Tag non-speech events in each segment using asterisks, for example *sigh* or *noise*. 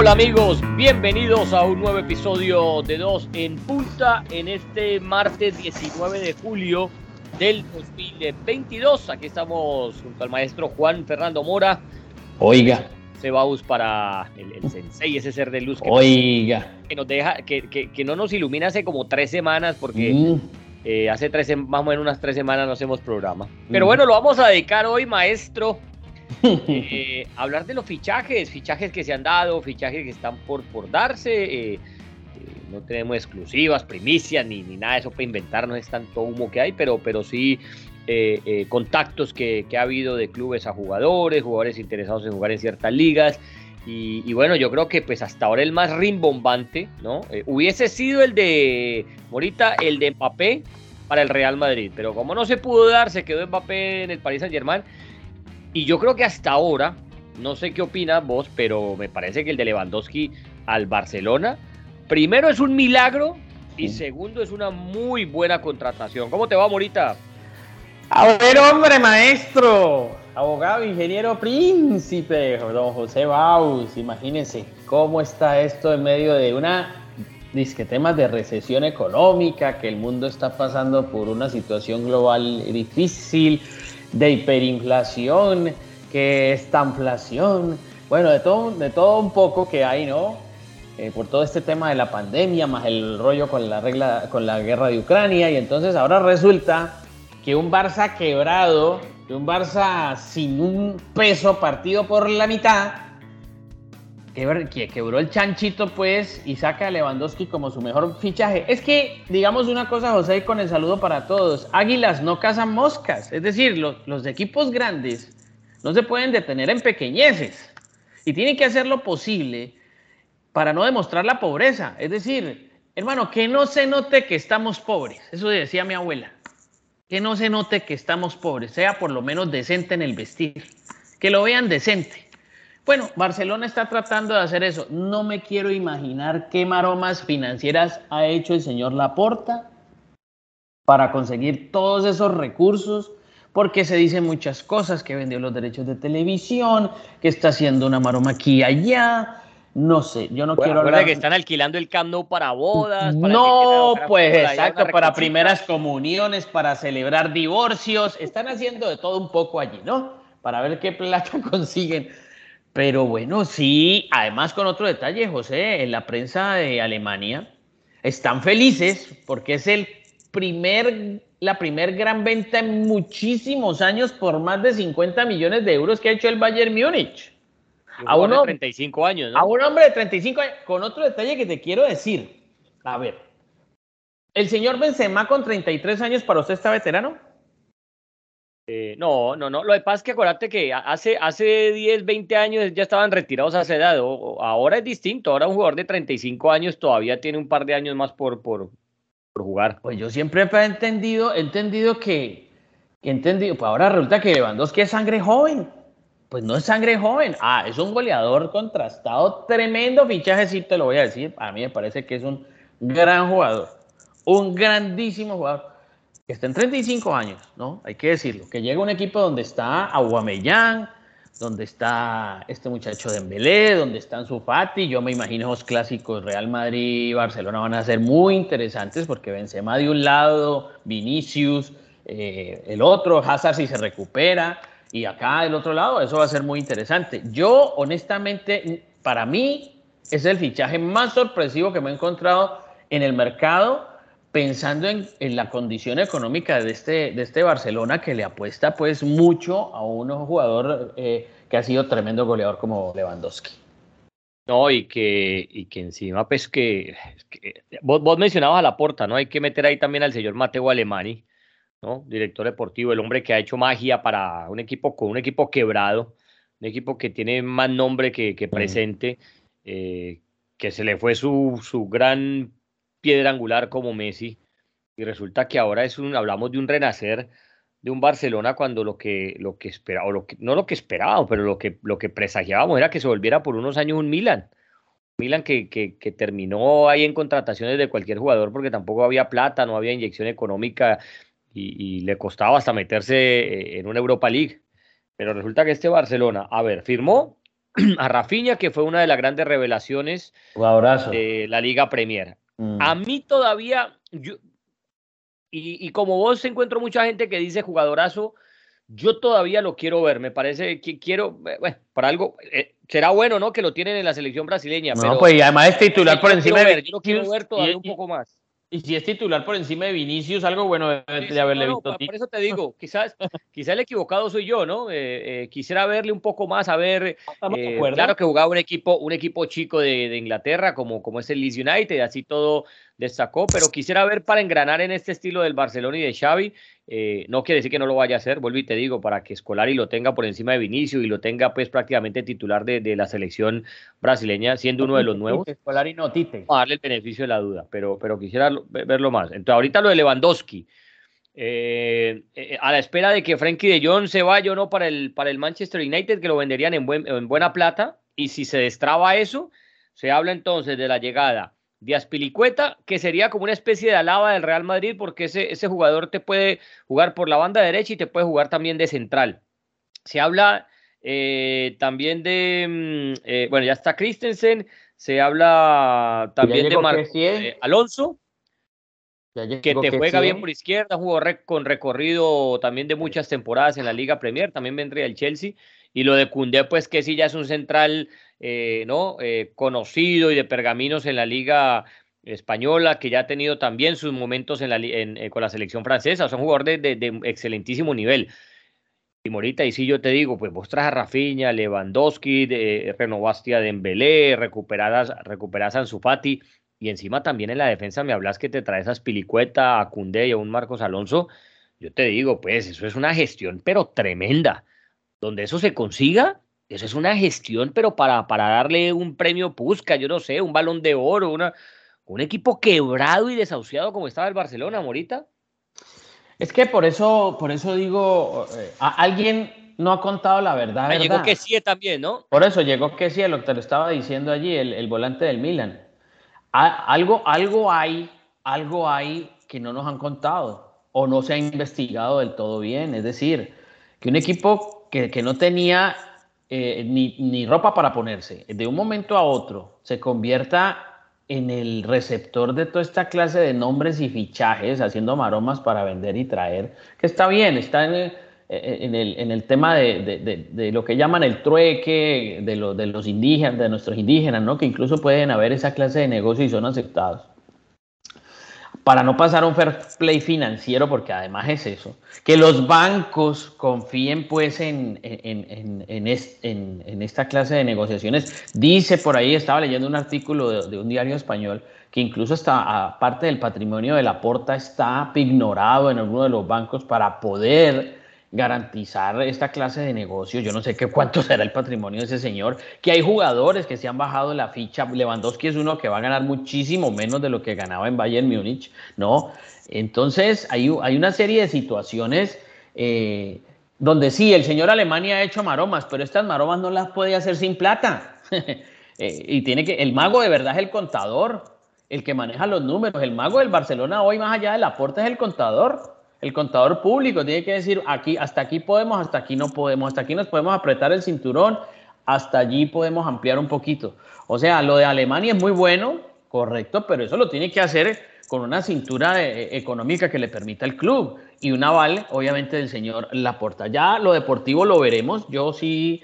Hola amigos, bienvenidos a un nuevo episodio de Dos en Punta en este martes 19 de julio del 2022. Aquí estamos junto al maestro Juan Fernando Mora. Oiga. Sebaus para el, el sensei, ese ser de luz que, Oiga. que nos deja, que, que, no nos ilumina hace como tres semanas porque mm. eh, hace tres, más o menos unas tres semanas no hacemos programa. Pero mm. bueno, lo vamos a dedicar hoy, maestro, eh, hablar de los fichajes, fichajes que se han dado, fichajes que están por, por darse. Eh, eh, no tenemos exclusivas, primicias, ni, ni nada de eso para inventarnos, es tanto humo que hay, pero, pero sí contactos que, que, ha habido de clubes a jugadores, jugadores interesados en jugar en ciertas ligas. Y, bueno, yo creo que pues hasta ahora el más rimbombante, ¿no? hubiese sido el de Morita, el de Mbappé para el Real Madrid, pero como no se pudo dar, se quedó Mbappé en el Paris Saint Germain y yo creo que hasta ahora, no sé qué opinas vos, pero me parece que el de Lewandowski al Barcelona, primero es un milagro y segundo es una muy buena contratación. ¿Cómo te va, Morita? A ver, hombre, maestro, abogado, ingeniero, príncipe, don José Baus, imagínense cómo está esto en medio de una disque temas de recesión económica, que el mundo está pasando por una situación global difícil, de hiperinflación, que estanflación, bueno, de todo, de todo un poco que hay, ¿no? Eh, por todo este tema de la pandemia, más el rollo con la regla, con la guerra de Ucrania, y entonces ahora resulta que un Barça quebrado, que un Barça sin un peso partido por la mitad, que quebró el chanchito, pues, y saca a Lewandowski como su mejor fichaje. Es que, digamos una cosa, José, con el saludo para todos. Águilas no cazan moscas. Es decir, los, los equipos grandes no se pueden detener en pequeñeces. Y tienen que hacer lo posible para no demostrar la pobreza. Es decir, hermano, que no se note que estamos pobres. Eso decía mi abuela. Que no se note que estamos pobres. Sea por lo menos decente en el vestir. Que lo vean decente. Bueno, Barcelona está tratando de hacer eso. No me quiero imaginar qué maromas financieras ha hecho el señor Laporta para conseguir todos esos recursos, porque se dicen muchas cosas, que vendió los derechos de televisión, que está haciendo una maroma aquí y allá. No sé, yo no quiero hablar. que están alquilando el Camp para bodas. no, pues exacto, para primeras comuniones, para celebrar divorcios. Están haciendo de todo un poco allí, ¿no? Para ver qué plata *laughs* consiguen pero bueno, sí, además con otro detalle, José, en la prensa de Alemania están felices porque es el primer, la primer gran venta en muchísimos años por más de 50 millones de euros que ha hecho el Bayern Múnich. A uno de 35 años, ¿no? A un hombre de 35 años, con otro detalle que te quiero decir. A ver, ¿el señor Benzema con 33 años para usted está veterano? Eh, no, no, no. Lo que pasa es que acuérdate que hace, hace 10, 20 años ya estaban retirados a esa edad. ahora es distinto. Ahora un jugador de 35 años todavía tiene un par de años más por, por, por jugar. Pues yo siempre he entendido, he entendido que, he entendido, pues ahora resulta que Lewandowski es sangre joven. Pues no es sangre joven. Ah, es un goleador contrastado, tremendo fichaje, sí te lo voy a decir. A mí me parece que es un gran jugador. Un grandísimo jugador que está en 35 años, ¿no? Hay que decirlo, que llega un equipo donde está Aguamellán, donde está este muchacho de Embelé, donde están Sufati, yo me imagino los clásicos Real Madrid y Barcelona van a ser muy interesantes porque Benzema de un lado, Vinicius, eh, el otro, Hazard si se recupera, y acá del otro lado, eso va a ser muy interesante. Yo, honestamente, para mí, es el fichaje más sorpresivo que me he encontrado en el mercado pensando en, la condición económica de este, de este Barcelona que le apuesta pues mucho a un jugador eh, que ha sido tremendo goleador como Lewandowski. No, y que, y que encima, pues que, vos, vos, mencionabas a la porta, ¿no? Hay que meter ahí también al señor Mateo Alemani, ¿no? Director deportivo, el hombre que ha hecho magia para un equipo con un equipo quebrado, un equipo que tiene más nombre que, que presente, eh, que se le fue su, su gran piedra angular como Messi y resulta que ahora es un, hablamos de un renacer de un Barcelona cuando lo que, lo que esperaba, lo que, no lo que esperábamos, pero lo que, lo que presagiábamos era que se volviera por unos años un Milan. Milan que, que, que, terminó ahí en contrataciones de cualquier jugador porque tampoco había plata, no había inyección económica y, y le costaba hasta meterse eh, en una Europa League. Pero resulta que este Barcelona, a ver, firmó *clears throat* a Rafinha, que fue una de las grandes revelaciones de la Liga Premier. Mm. A mí todavía, yo, y, y, como vos encuentro mucha gente que dice jugadorazo, yo todavía lo quiero ver. Me parece que quiero, eh, bueno, para algo, eh, será bueno, ¿no? Que lo tienen en la selección brasileña. No, pues además es titular por encima de. Yo lo quiero ver todavía un poco más. Y si es titular por encima de Vinicius, algo bueno de, haberle visto. por eso te digo, *laughs* quizás, quizás el equivocado soy yo, ¿no? Eh, eh, quisiera verle un poco más, a ver. Eh, claro que jugaba un equipo, un equipo chico de, de, Inglaterra, como, como es el Leeds United, así todo destacó, pero quisiera ver para engranar en este estilo del Barcelona y de Xavi. Eh, no quiere decir que no lo vaya a hacer, vuelvo y te digo, para que Scolari lo tenga por encima de Vinicio y lo tenga pues prácticamente titular de, de la selección brasileña, siendo uno de los nuevos. Scolari no, Tite. A darle el beneficio de la duda, pero, pero quisiera verlo más. Entonces, ahorita lo de Lewandowski. Eh, eh, a la espera de que Frankie de Jong se vaya o no para el, para el Manchester United, que lo venderían en, buen, en buena plata, y si se destraba eso, se habla entonces de la llegada de Aspilicueta, que sería como una especie de alaba del Real Madrid, porque ese, ese jugador te puede jugar por la banda derecha y te puede jugar también de central. Se habla eh, también de, mm, eh, bueno, ya está Christensen, se habla también de eh, Alonso, que te juega bien por izquierda, jugó con recorrido también de muchas temporadas en la Liga Premier, también vendría el Chelsea, y lo de Cundé, pues que sí ya es un central eh, ¿no? Eh, conocido y de pergaminos en la liga española, que ya ha tenido también sus momentos en la, eh, con la selección francesa, son jugadores de, excelentísimo nivel. Y Morita, y si yo te digo, pues vos traes a Rafinha, Lewandowski, de, renovaste a Dembélé, recuperadas, recuperas a Anzufati, y encima también en la defensa me hablas que te traes a Spilicueta, a Cundé y a un Marcos Alonso, yo te digo, pues eso es una gestión, pero tremenda. Donde eso se consiga, eso es una gestión, pero para, para darle un premio Pusca, yo no sé, un balón de oro, una, un equipo quebrado y desahuciado como estaba el Barcelona, Morita. Es que por eso, por eso digo, eh, alguien no ha contado la verdad. Ah, llegó que sí también, ¿no? Por eso llegó que sí, lo que te lo estaba diciendo allí, el, el volante del Milan. algo, algo hay, algo hay que no nos han contado o no se ha investigado del todo bien. Es decir, que un equipo que, no tenía eh, ni, ni, ropa para ponerse, de un momento a otro se convierta en el receptor de toda esta clase de nombres y fichajes, haciendo maromas para vender y traer, que está bien, está en el, eh, en el, en el tema de, de, lo que llaman el trueque, de, de los indígenas, de nuestros indígenas, ¿no? que incluso pueden haber esa clase de negocios y son aceptados para no pasar un fair play financiero, porque además es eso, que los bancos confíen pues en, en, en, esta clase de negociaciones. Dice por ahí, estaba leyendo un artículo de, un diario español, que incluso está, parte del patrimonio de la porta está ignorado en alguno de los bancos para poder garantizar esta clase de negocio. Yo no sé qué cuánto *laughs* será el patrimonio de ese señor, que hay jugadores que se han bajado la ficha. Lewandowski es uno que va a ganar muchísimo menos de lo que ganaba en Bayern Múnich, ¿no? Entonces hay, hay una serie de situaciones eh, donde sí, el señor Alemania ha hecho maromas, pero estas maromas no las puede hacer sin plata. *laughs* Eh, y tiene que, el mago de verdad es el contador, el que maneja los números. El mago del Barcelona hoy, más allá del aporte, es el contador. El contador público tiene que decir, aquí, hasta aquí podemos, hasta aquí no podemos, hasta aquí nos podemos apretar el cinturón, hasta allí podemos ampliar un poquito. O sea, lo de Alemania es muy bueno, correcto, pero eso lo tiene que hacer con una cintura eh, económica que le permita al club y un aval, obviamente, del señor Laporta. Ya lo deportivo lo veremos. Yo sí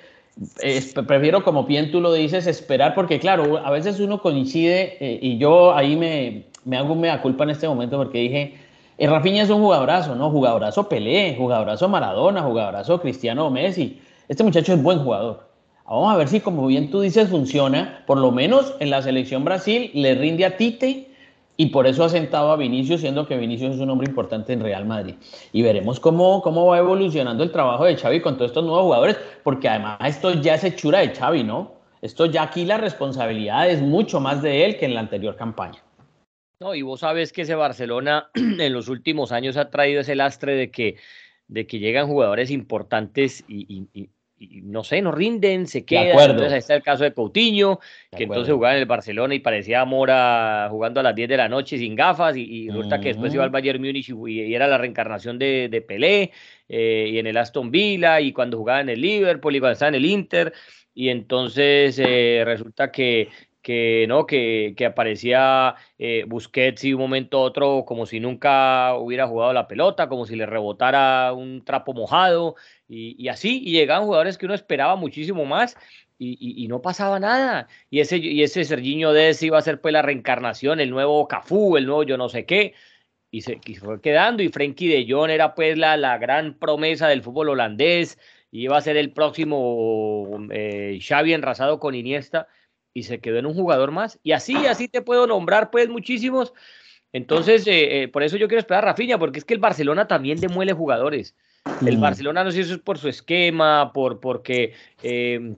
prefiero, como bien tú lo dices, esperar, porque claro, a veces uno coincide eh, y yo ahí me, me hago mea culpa en este momento porque dije, el Rafinha es un jugadorazo, ¿no? Jugadorazo Pelé, jugadorazo Maradona, jugadorazo Cristiano Messi. Este muchacho es buen jugador. Vamos a ver si, como bien tú dices, funciona. Por lo menos en la selección Brasil le rinde a Tite y por eso ha sentado a Vinicius, siendo que Vinicius es un hombre importante en Real Madrid. Y veremos cómo, cómo va evolucionando el trabajo de Xavi con todos estos nuevos jugadores, porque además esto ya es hechura de Xavi, ¿no? Esto ya aquí la responsabilidad es mucho más de él que en la anterior campaña. No, y vos sabes que ese Barcelona *clears throat* en los últimos años ha traído ese lastre de que, de que llegan jugadores importantes y, no sé, no rinden, se quedan. Entonces ahí está el caso de Coutinho, que entonces jugaba en el Barcelona y parecía Mora jugando a las 10 de la noche sin gafas y, resulta que después iba al Bayern Múnich y, era la reencarnación de, de Pelé eh, y en el Aston Villa y cuando jugaba en el Liverpool y cuando estaba en el Inter. Y entonces eh, resulta que, que, ¿no? que, que aparecía eh, Busquets y un momento otro como si nunca hubiera jugado la pelota, como si le rebotara un trapo mojado y, así, y llegaban jugadores que uno esperaba muchísimo más y, y, no pasaba nada. Y ese, y ese Serginho Dez iba a ser pues la reencarnación, el nuevo Cafú, el nuevo yo no sé qué, y se, fue quedando, y Frenkie de Jong era pues la, la gran promesa del fútbol holandés, y iba a ser el próximo eh, Xavi enrasado con Iniesta, y se quedó en un jugador más. Y así, así te puedo nombrar pues muchísimos. Entonces, eh, eh, por eso yo quiero esperar a Rafinha, porque es que el Barcelona también demuele jugadores. El mm. Barcelona no sé si eso es por su esquema, por porque em,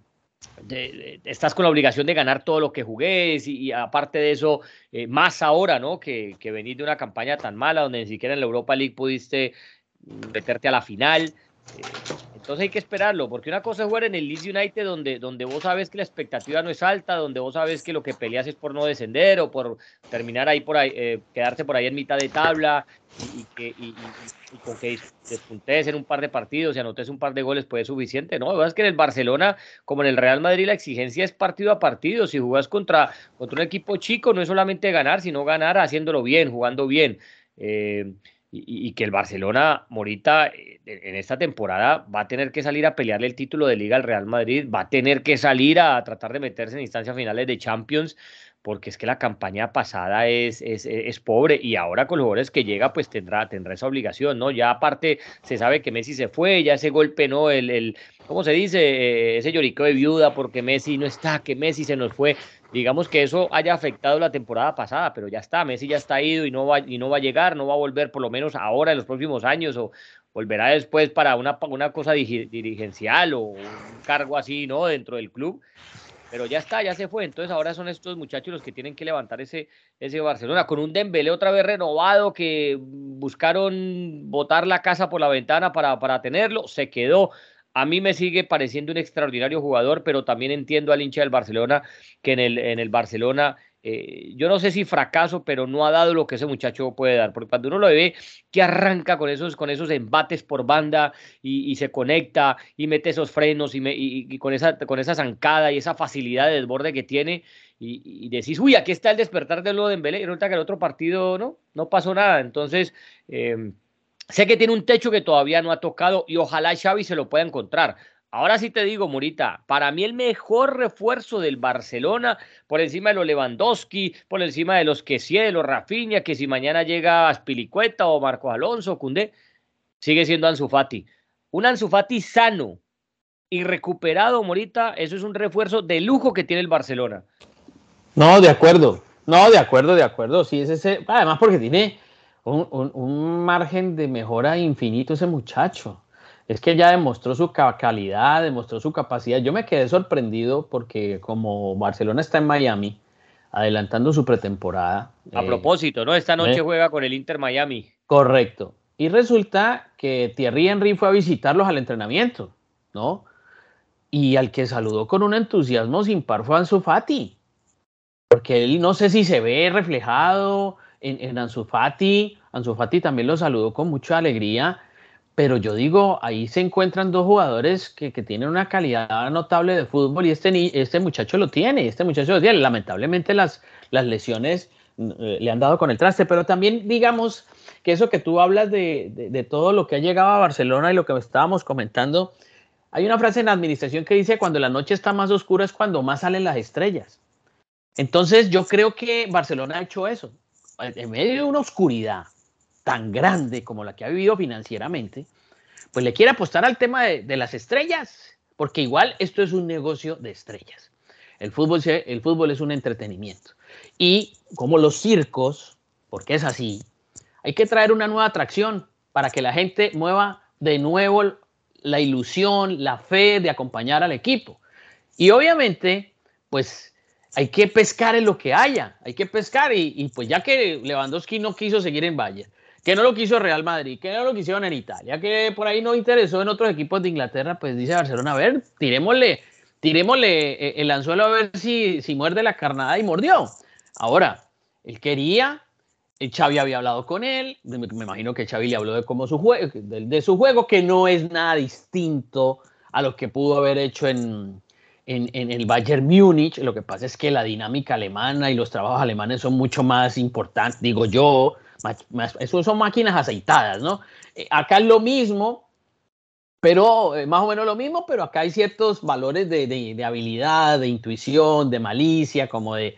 estás con la obligación de ganar todo lo que jugues y, aparte de eso, eh, más ahora, ¿no? Que, que venís de una campaña tan mala donde ni siquiera en la Europa League pudiste meterte a la final. Entonces hay que esperarlo, porque una cosa es jugar en el Leeds United donde, donde vos sabes que la expectativa no es alta, donde vos sabes que lo que peleas es por no descender o por terminar ahí por ahí, eh, quedarse por ahí en mitad de tabla y, que, con que despuntes en un par de partidos y anotes un par de goles pues es suficiente, ¿no? Lo que pasa es que en el Barcelona, como en el Real Madrid, la exigencia es partido a partido. Si jugas contra, contra un equipo chico, no es solamente ganar, sino ganar haciéndolo bien, jugando bien. Eh, y, que el Barcelona, Morita, eh, en esta temporada va a tener que salir a pelearle el título de Liga al Real Madrid, va a tener que salir a tratar de meterse en instancias finales de Champions, porque es que la campaña pasada es, es, es, pobre y ahora con los jugadores que llega pues tendrá, tendrá esa obligación, ¿no? Ya aparte se sabe que Messi se fue, ya ese golpe, ¿no? El, el ¿cómo se dice? Eh, ese llorico de viuda porque Messi no está, que Messi se nos fue digamos que eso haya afectado la temporada pasada, pero ya está, Messi ya está ido y no va, y no va a llegar, no va a volver por lo menos ahora en los próximos años o volverá después para una, una cosa dirigencial o un cargo así, ¿no? Dentro del club. Pero ya está, ya se fue. Entonces ahora son estos muchachos los que tienen que levantar ese, ese Barcelona con un Dembélé otra vez renovado que buscaron botar la casa por la ventana para, para tenerlo. Se quedó a mí me sigue pareciendo un extraordinario jugador, pero también entiendo al hincha del Barcelona que en el, en el Barcelona, eh, yo no sé si fracaso, pero no ha dado lo que ese muchacho puede dar. Porque cuando uno lo ve que arranca con esos, con esos embates por banda y, se conecta y mete esos frenos y, y, con, esa, con esa zancada y esa facilidad de desborde que tiene, y, decís, uy, aquí está el despertar de lo de y resulta que el otro partido no, no pasó nada. Entonces, eh, Sé que tiene un techo que todavía no ha tocado y ojalá Xavi se lo pueda encontrar. Ahora sí te digo, Murita, para mí el mejor refuerzo del Barcelona, por encima de los Lewandowski, por encima de los que de los Rafinha, que si mañana llega Spilicueta o Marcos Alonso, Cundé, sigue siendo Ansu Fati. Un Ansu Fati sano y recuperado, Morita, eso es un refuerzo de lujo que tiene el Barcelona. No, de acuerdo. No, de acuerdo, de acuerdo. Sí, es ese. Además, porque tiene un, margen de mejora infinito ese muchacho. Es que ya demostró su calidad, demostró su capacidad. Yo me quedé sorprendido porque como Barcelona está en Miami, adelantando su pretemporada. A eh, propósito, ¿no? Esta noche ¿eh? juega con el Inter Miami. Correcto. Y resulta que Thierry Henry fue a visitarlos al entrenamiento, ¿no? Y al que saludó con un entusiasmo sin par fue Ansu Fati. Porque él no sé si se ve reflejado en, en Ansu Fati. Ansu Fati también lo saludó con mucha alegría, pero yo digo, ahí se encuentran dos jugadores que, que tienen una calidad notable de fútbol y este, este muchacho lo tiene, este muchacho lo tiene. Lamentablemente las, las lesiones eh, le han dado con el traste, pero también digamos que eso que tú hablas de, de, de todo lo que ha llegado a Barcelona y lo que estábamos comentando, hay una frase en la administración que dice, cuando la noche está más oscura es cuando más salen las estrellas. Entonces yo creo que Barcelona ha hecho eso en medio de una oscuridad tan grande como la que ha vivido financieramente, pues le quiere apostar al tema de, las estrellas, porque igual esto es un negocio de estrellas. El fútbol, el fútbol es un entretenimiento. Y como los circos, porque es así, hay que traer una nueva atracción para que la gente mueva de nuevo la ilusión, la fe de acompañar al equipo. Y obviamente, pues hay que pescar en lo que haya, hay que pescar y, pues ya que Lewandowski no quiso seguir en Valle, que no lo quiso Real Madrid, que no lo quisieron en Italia, que por ahí no interesó en otros equipos de Inglaterra, pues dice Barcelona, a ver, tirémosle, tirémosle eh, el anzuelo a ver si, si muerde la carnada y mordió. Ahora, él quería, el Xavi había hablado con él, me, imagino que Xavi le habló de cómo su juego, de, su juego, que no es nada distinto a lo que pudo haber hecho en, en, el Bayern Múnich. Lo que pasa es que la dinámica alemana y los trabajos alemanes son mucho más importantes, digo yo, eso son máquinas aceitadas, ¿no? Eh, acá es lo mismo, pero eh, más o menos lo mismo, pero acá hay ciertos valores de, de habilidad, de intuición, de malicia, como de,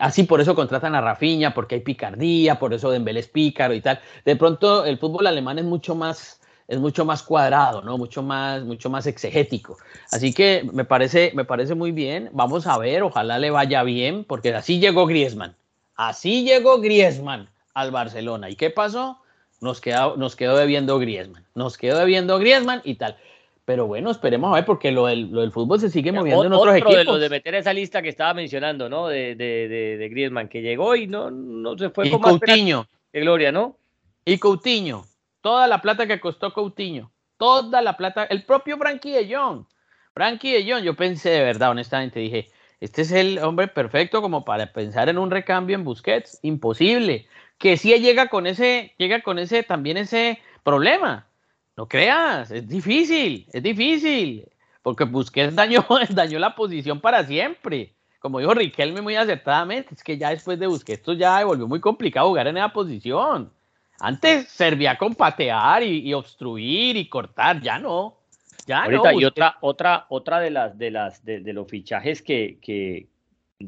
así por eso contratan a Rafinha, porque hay picardía, por eso Dembélé es pícaro y tal. De pronto el fútbol alemán es mucho más es mucho más cuadrado, ¿no? Mucho más mucho más exegético. Así que me parece me parece muy bien. Vamos a ver, ojalá le vaya bien, porque así llegó Griezmann. Así llegó Griezmann al Barcelona. ¿Y qué pasó? Nos quedó, nos quedó debiendo Griezmann. Nos quedó debiendo Griezmann y tal. Pero bueno, esperemos a ver, porque lo del, lo del fútbol se sigue moviendo en otros equipos. de lo de meter esa lista que estaba mencionando, ¿no? De, de, de, Griezmann, que llegó y no, no se fue y con Coutinho. De gloria, ¿no? Y Coutinho. Toda la plata que costó Coutinho. Toda la plata. El propio Frankie de Jong. Frankie de Jong, yo pensé de verdad, honestamente, dije, este es el hombre perfecto como para pensar en un recambio en Busquets. Imposible. Que sí llega con ese, llega con ese, también ese problema no creas, es difícil, es difícil, porque Busquets dañó, *laughs* dañó la posición para siempre. Como dijo Riquelme muy acertadamente, es que ya después de Busquets esto ya volvió muy complicado jugar en esa posición. Antes servía con patear y, obstruir y cortar, ya no. Ya Ahorita, y otra, otra, otra de las de las de, los fichajes que, que,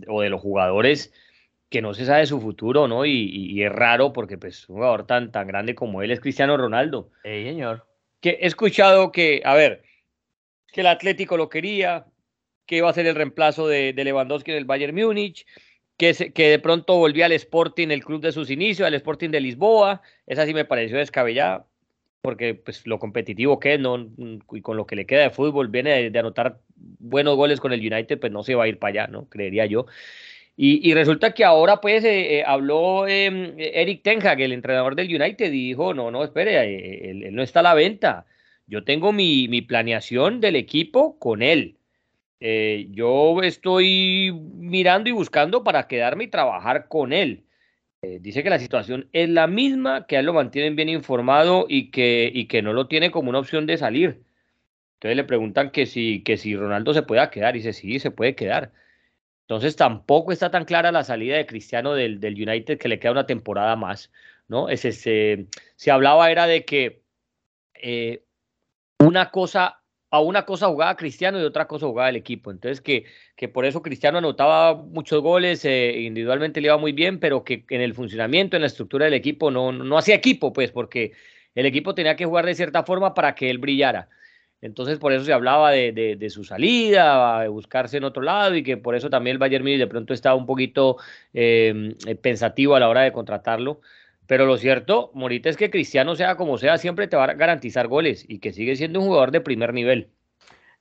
o de los jugadores que no se sabe su futuro, ¿no? Y, es raro porque pues un jugador tan, tan grande como él es Cristiano Ronaldo. Sí, señor que he escuchado que, a ver, que el Atlético lo quería, que iba a ser el reemplazo de, Lewandowski en el Bayern Múnich, que, que de pronto volvía al Sporting, el club de sus inicios, al Sporting de Lisboa. Esa sí me pareció descabellada, porque pues lo competitivo que es, ¿no? y con lo que le queda de fútbol, viene de, anotar buenos goles con el United, pues no se va a ir para allá, ¿no? Creería yo. Y, resulta que ahora pues eh, eh, habló em, Eric Ten Hag, el entrenador del United, y dijo, no, no, espere, eh, él, no está a la venta. Yo tengo mi, mi planeación del equipo con él. yo estoy mirando y buscando para quedarme y trabajar con él. dice que la situación es la misma, que a él lo mantienen bien informado y que, y que no lo tiene como una opción de salir. Entonces le preguntan que si, que si Ronaldo se pueda quedar. Y dice, sí, se puede quedar. Entonces tampoco está tan clara la salida de Cristiano del, del United que le queda una temporada más, ¿no? Ese, se, hablaba era de que eh, una cosa, a una cosa jugaba Cristiano y otra cosa jugaba el equipo. Entonces que, que por eso Cristiano anotaba muchos goles, eh, individualmente le iba muy bien, pero que en el funcionamiento, en la estructura del equipo no, no hacía equipo, pues, porque el equipo tenía que jugar de cierta forma para que él brillara. Entonces, por eso se hablaba de, su salida, de buscarse en otro lado y que por eso también el Bayern Munich de pronto estaba un poquito em, eh, pensativo a la hora de contratarlo. Pero lo cierto, Morita, es que Cristiano, sea como sea, siempre te va a garantizar goles y que sigue siendo un jugador de primer nivel.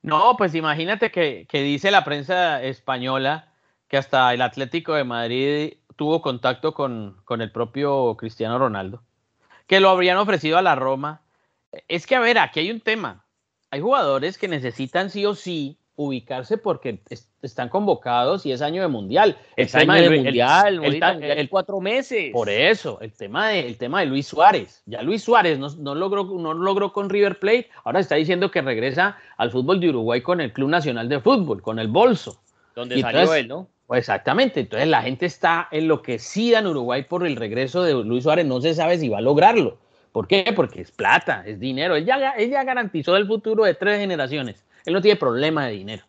No, pues imagínate que, dice la prensa española que hasta el Atlético de Madrid tuvo contacto con, con el propio Cristiano Ronaldo, que lo habrían ofrecido a la Roma. Es que, a ver, aquí hay un tema hay jugadores que necesitan sí o sí ubicarse porque están convocados y es año de mundial. El tema del mundial, el, cuatro meses. Por eso, el tema de, el tema de Luis Suárez. Ya Luis Suárez no, logró, no logró con River Plate, ahora está diciendo que regresa al fútbol de Uruguay con el Club Nacional de Fútbol, con el Bolso. Donde salió él, ¿no? Pues exactamente, entonces la gente está enloquecida en Uruguay por el regreso de Luis Suárez, no se sabe si va a lograrlo. ¿Por qué? Porque es plata, es dinero. Él ya, garantizó el futuro de tres generaciones. Él no tiene problema de dinero.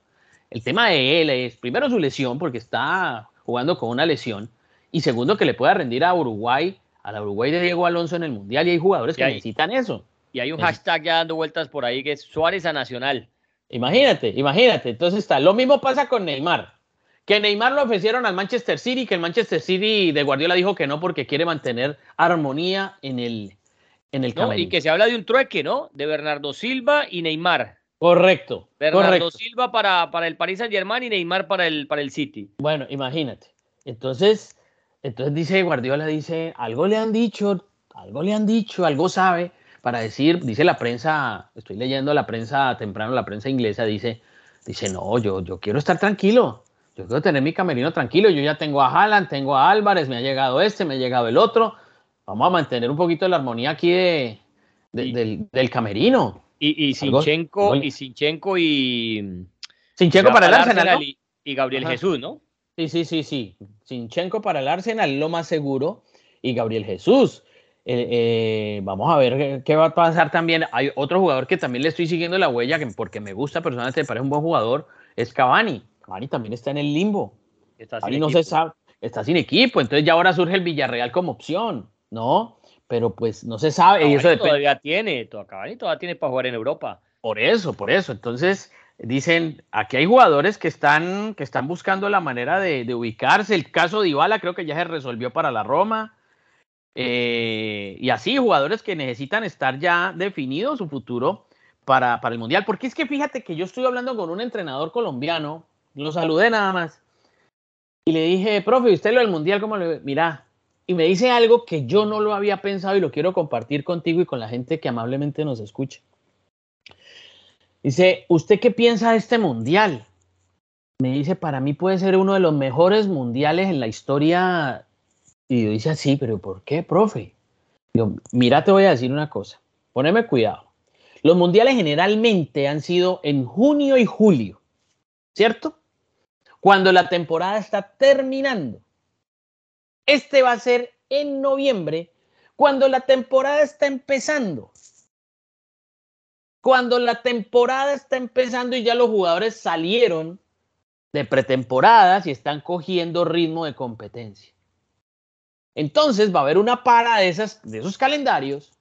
El tema de él es, primero, su lesión, porque está jugando con una lesión. Y segundo, que le pueda rendir a Uruguay, a la Uruguay de Diego Alonso en el Mundial. Y hay jugadores que necesitan eso. Y hay un hashtag ya dando vueltas por ahí que es Suárez a Nacional. Imagínate, imagínate. Entonces está. Lo mismo pasa con Neymar. Que Neymar lo ofrecieron al Manchester City, que el Manchester City de Guardiola dijo que no porque quiere mantener armonía en el, y que se habla de un trueque, ¿no? De Bernardo Silva y Neymar. Correcto. Bernardo Silva para, para el Paris Saint Germain y Neymar para el, para el City. Bueno, imagínate. Entonces, entonces dice Guardiola, dice, algo le han dicho, algo le han dicho, algo sabe para decir, dice la prensa, estoy leyendo la prensa temprano, la prensa inglesa dice, dice, no, yo, yo quiero estar tranquilo, yo quiero tener mi camerino tranquilo, yo ya tengo a Haaland, tengo a Álvarez, me ha llegado este, me ha llegado el otro, vamos a mantener un poquito la armonía aquí de, del, camerino. Y, y Sinchenko, y Sinchenko y... Sinchenko para el Arsenal, y, Gabriel Jesús, ¿no? Sí, sí, sí, sí. Sinchenko para el Arsenal, lo más seguro, y Gabriel Jesús. Eh, eh, vamos a ver qué, va a pasar también. Hay otro jugador que también le estoy siguiendo la huella, que porque me gusta personalmente, me parece un buen jugador, es Cavani. Cavani también está en el limbo. Está sin no se sabe, está sin equipo, entonces ya ahora surge el Villarreal como opción, ¿no? Pero pues no se sabe. y eso todavía tiene, Cavani todavía tiene para jugar en Europa. Por eso, por eso. Entonces, dicen, aquí hay jugadores que están, que están buscando la manera de, de ubicarse. El caso de Ibala creo que ya se resolvió para la Roma. Eh, y así, jugadores que necesitan estar ya definido su futuro para, para, el Mundial. Porque es que fíjate que yo estoy hablando con un entrenador colombiano, lo saludé nada más, y le dije, profe, ¿usted lo del Mundial cómo le Mira, y me dice algo que yo no lo había pensado y lo quiero compartir contigo y con la gente que amablemente nos escucha. Dice, ¿usted qué piensa de este Mundial? Me dice, para mí puede ser uno de los mejores mundiales en la historia y yo dice así, pero ¿por qué, profe? Yo, mira, te voy a decir una cosa, poneme cuidado. Los mundiales generalmente han sido en junio y julio, ¿cierto? Cuando la temporada está terminando. Este va a ser en noviembre, cuando la temporada está empezando. Cuando la temporada está empezando y ya los jugadores salieron de pretemporadas y están cogiendo ritmo de competencia. Entonces va a haber una para de, esas, de esos calendarios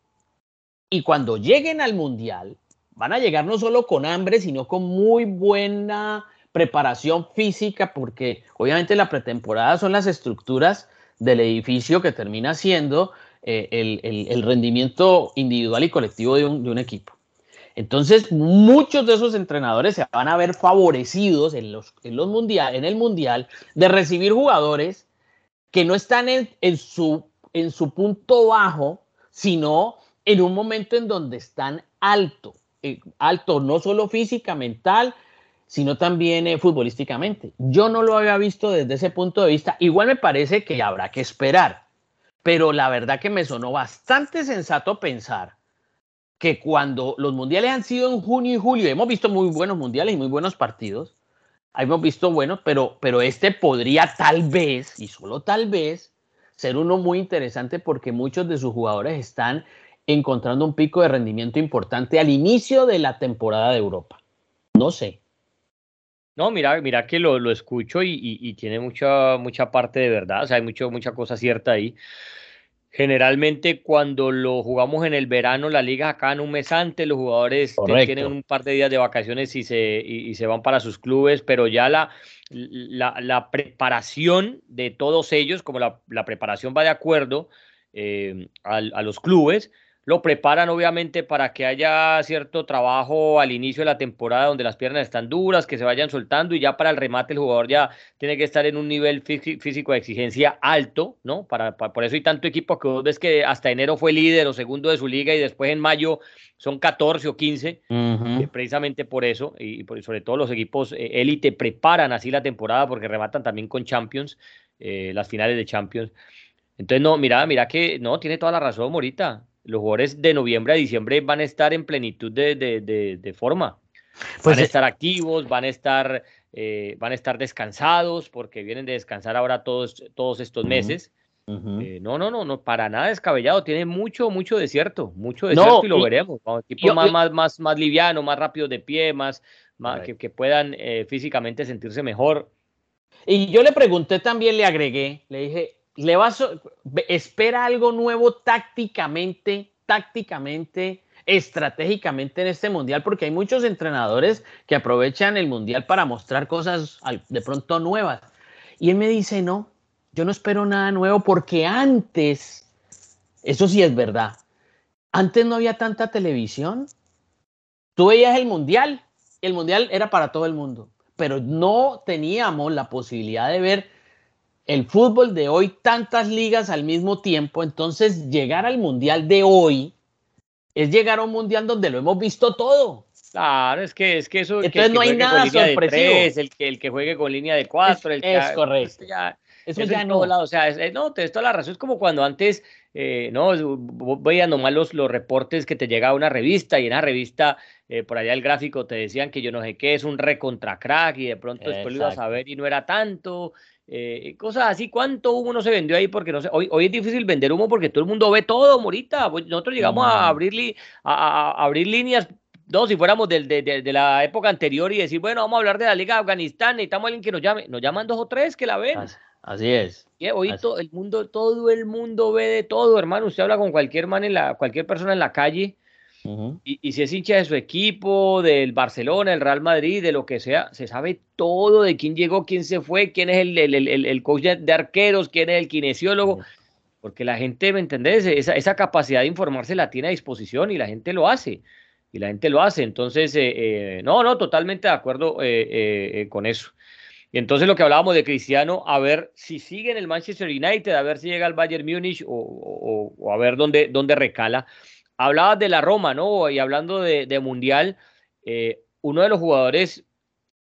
y cuando lleguen al mundial van a llegar no solo con hambre, sino con muy buena preparación física, porque obviamente la pretemporada son las estructuras del edificio que termina siendo eh, el, rendimiento individual y colectivo de un, equipo. Entonces, muchos de esos entrenadores se van a ver favorecidos en, los, en, los mundial, en el mundial de recibir jugadores que no están en, su, en su punto bajo, sino en un momento en donde están alto, eh, alto no solo física, mental, sino también eh, futbolísticamente. Yo no lo había visto desde ese punto de vista. Igual me parece que habrá que esperar, pero la verdad que me sonó bastante sensato pensar que cuando los mundiales han sido en junio y julio, hemos visto muy buenos mundiales y muy buenos partidos, hemos visto bueno, pero, pero este podría tal vez, y solo tal vez, ser uno muy interesante porque muchos de sus jugadores están encontrando un pico de rendimiento importante al inicio de la temporada de Europa. No sé. No, mira, mira que lo, lo escucho y, y, tiene mucha, mucha parte de verdad, o sea, hay mucho, mucha cosa cierta ahí. Generalmente cuando lo jugamos en el verano, la liga acá en un mes antes, los jugadores tienen un par de días de vacaciones y se, y, se van para sus clubes, pero ya la, la, preparación de todos ellos, como la, preparación va de acuerdo eh, a, a los clubes, lo preparan obviamente para que haya cierto trabajo al inicio de la temporada donde las piernas están duras, que se vayan soltando y ya para el remate el jugador ya tiene que estar en un nivel físico de exigencia alto, ¿no? Para, por eso hay tanto equipo que vos ves que hasta enero fue líder o segundo de su liga y después en mayo son 14 o 15, eh, precisamente por eso y sobre todo los equipos eh, élite preparan así la temporada porque rematan también con Champions, eh, las finales de Champions. Entonces, no, mira, mira que no, tiene toda la razón, Morita los jugadores de noviembre a diciembre van a estar en plenitud de, de, forma. Pues van a estar activos, van a estar, eh, van a estar descansados, porque vienen de descansar ahora todos, todos estos meses. Eh, no, no, no, no, para nada descabellado. Tiene mucho, mucho desierto, mucho desierto y lo veremos. Equipos más, más, más, más liviano, más rápido de pie, más, más que, que, puedan eh, físicamente sentirse mejor. Y yo le pregunté también, le agregué, le dije, le vas, espera algo nuevo tácticamente, tácticamente, estratégicamente en este mundial, porque hay muchos entrenadores que aprovechan el mundial para mostrar cosas de pronto nuevas. Y él me dice, no, yo no espero nada nuevo porque antes, eso sí es verdad, antes no había tanta televisión. Tú veías el mundial, el mundial era para todo el mundo, pero no teníamos la posibilidad de ver el fútbol de hoy, tantas ligas al mismo tiempo, entonces llegar al mundial de hoy es llegar a un mundial donde lo hemos visto todo. Claro, es que, es que eso. Entonces no hay nada sorpresivo. el, que, el que juegue con línea de cuatro, es, el que, es correcto. Ya, eso, ya no. O sea, es, no, te toda la razón. Es como cuando antes, eh, no, veía nomás los, los reportes que te llegaba una revista y en la revista, eh, por allá el gráfico te decían que yo no sé qué es un recontra crack y de pronto después lo ibas a ver y no era tanto. Eh, cosas así, ¿cuánto humo no se vendió ahí? Porque no sé, hoy, hoy es difícil vender humo porque todo el mundo ve todo, Morita. Nosotros llegamos a, abrir, a, abrir líneas no, si fuéramos de, de, de, la época anterior y decir, bueno, vamos a hablar de la Liga de Afganistán, necesitamos a alguien que nos llame. Nos llaman dos o tres que la ven. Así, es. hoy todo el mundo, todo el mundo ve de todo, hermano. Usted habla con cualquier man en la, cualquier persona en la calle y, si es hincha de su equipo, del Barcelona, el Real Madrid, de lo que sea, se sabe todo de quién llegó, quién se fue, quién es el, el, el, coach de arqueros, quién es el kinesiólogo. Porque la gente, ¿me entendés? Esa, esa, capacidad de informarse la tiene a disposición y la gente lo hace. Y la gente lo hace. Entonces, eh, eh, no, no, totalmente de acuerdo eh, con eso. Y entonces lo que hablábamos de Cristiano, a ver si sigue en el Manchester United, a ver si llega al Bayern Múnich o, o, a ver dónde, dónde recala. Hablabas de la Roma, ¿no? Y hablando de, Mundial, eh, uno de los jugadores,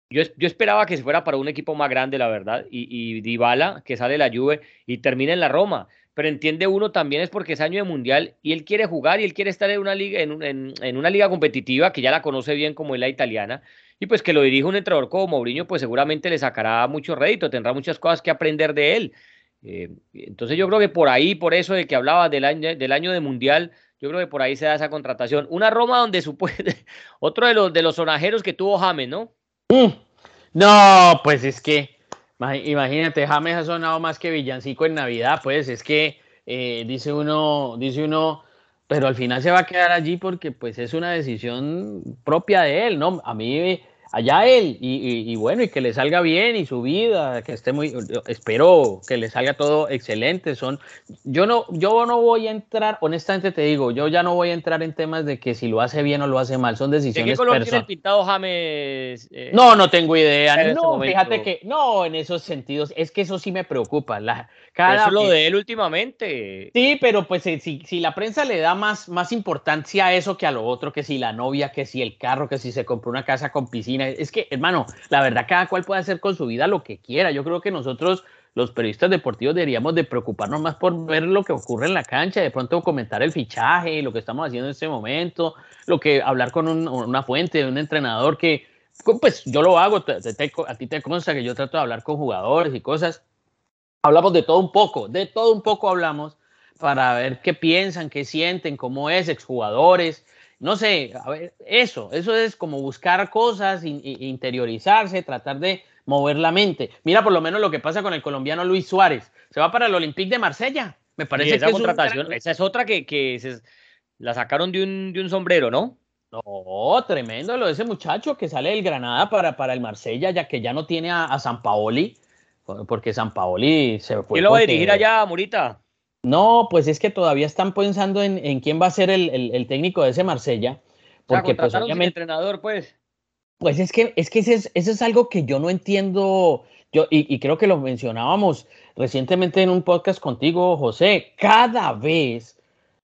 yo, esperaba que se fuera para un equipo más grande, la verdad, y, y Dybala, que sale de la Juve y termina en la Roma. Pero entiende uno también es porque es año de mundial y él quiere jugar y él quiere estar en una liga, en, en, una liga competitiva que ya la conoce bien como es la italiana. Y pues que lo dirige un entrenador como Mourinho, pues seguramente le sacará mucho rédito, tendrá muchas cosas que aprender de él. Eh, entonces yo creo que por ahí, por eso de que hablaba del año, del año de mundial, yo creo que por ahí se da esa contratación. Una Roma donde *laughs* supone otro de los de los sonajeros que tuvo James, ¿no? Mm. No, pues es que imagínate, James ha sonado más que villancico en Navidad, pues es que eh, dice uno, dice uno, pero al final se va a quedar allí porque pues es una decisión propia de él, ¿no? A mí allá él y, bueno y que le salga bien y su vida que esté muy espero que le salga todo excelente son yo no yo no voy a entrar honestamente te digo yo ya no voy a entrar en temas de que si lo hace bien o lo hace mal son decisiones ¿De qué color tiene el pintado James eh, no no tengo idea no este fíjate que no en esos sentidos es que eso sí me preocupa la cada eso lo de él últimamente. Sí, pero pues eh, si, si, la prensa le da más, más importancia a eso que a lo otro, que si la novia, que si el carro, que si se compró una casa con piscina, es que, hermano, la verdad, cada cual puede hacer con su vida lo que quiera. Yo creo que nosotros, los periodistas deportivos, deberíamos de preocuparnos más por ver lo que ocurre en la cancha, de pronto comentar el fichaje, lo que estamos haciendo en este momento, lo que hablar con una fuente, un entrenador que, pues yo lo hago, a ti te consta que yo trato de hablar con jugadores y cosas hablamos de todo un poco, de todo un poco hablamos para ver qué piensan, qué sienten, cómo es, exjugadores, no sé, a ver, eso, eso es como buscar cosas, interiorizarse, tratar de mover la mente. Mira por lo menos lo que pasa con el colombiano Luis Suárez, se va para el Olympique de Marsella, me parece esa que contratación, esa es otra que, que la sacaron de un, de un sombrero, ¿no? No, tremendo lo de ese muchacho que sale del Granada para, para el Marsella, ya que ya no tiene a, a San Paoli porque San Paoli se fue. ¿Quién lo va a dirigir allá, Murita? No, pues es que todavía están pensando en, quién va a ser el, técnico de ese Marsella. Porque pues entrenador, pues. Pues es que, es que eso es, es algo que yo no entiendo. Yo, y, creo que lo mencionábamos recientemente en un podcast contigo, José. Cada vez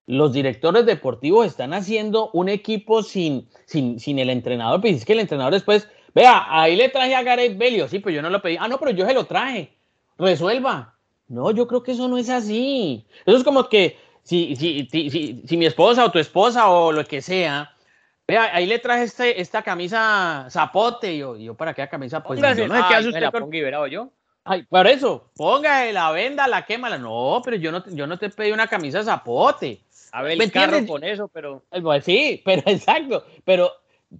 los directores deportivos están haciendo un equipo sin, sin, sin el entrenador. Pues es que el entrenador después Vea, ahí le traje a Gareth Belio. Sí, pues yo no lo pedí. Ah, no, pero yo se lo traje. Resuelva. No, yo creo que eso no es así. Eso es como que si, si, si, si, mi esposa o tu esposa o lo que sea, vea, ahí le traje este, esta camisa zapote. Y yo, yo ¿para qué camisa? Pues yo no sé qué hace usted. La ponga y yo. Ay, por eso, ponga la venda, la quémala. No, pero yo no, yo no te pedí una camisa zapote. A ver, el carro con eso, pero. Pues sí, pero *laughs* exacto. Pero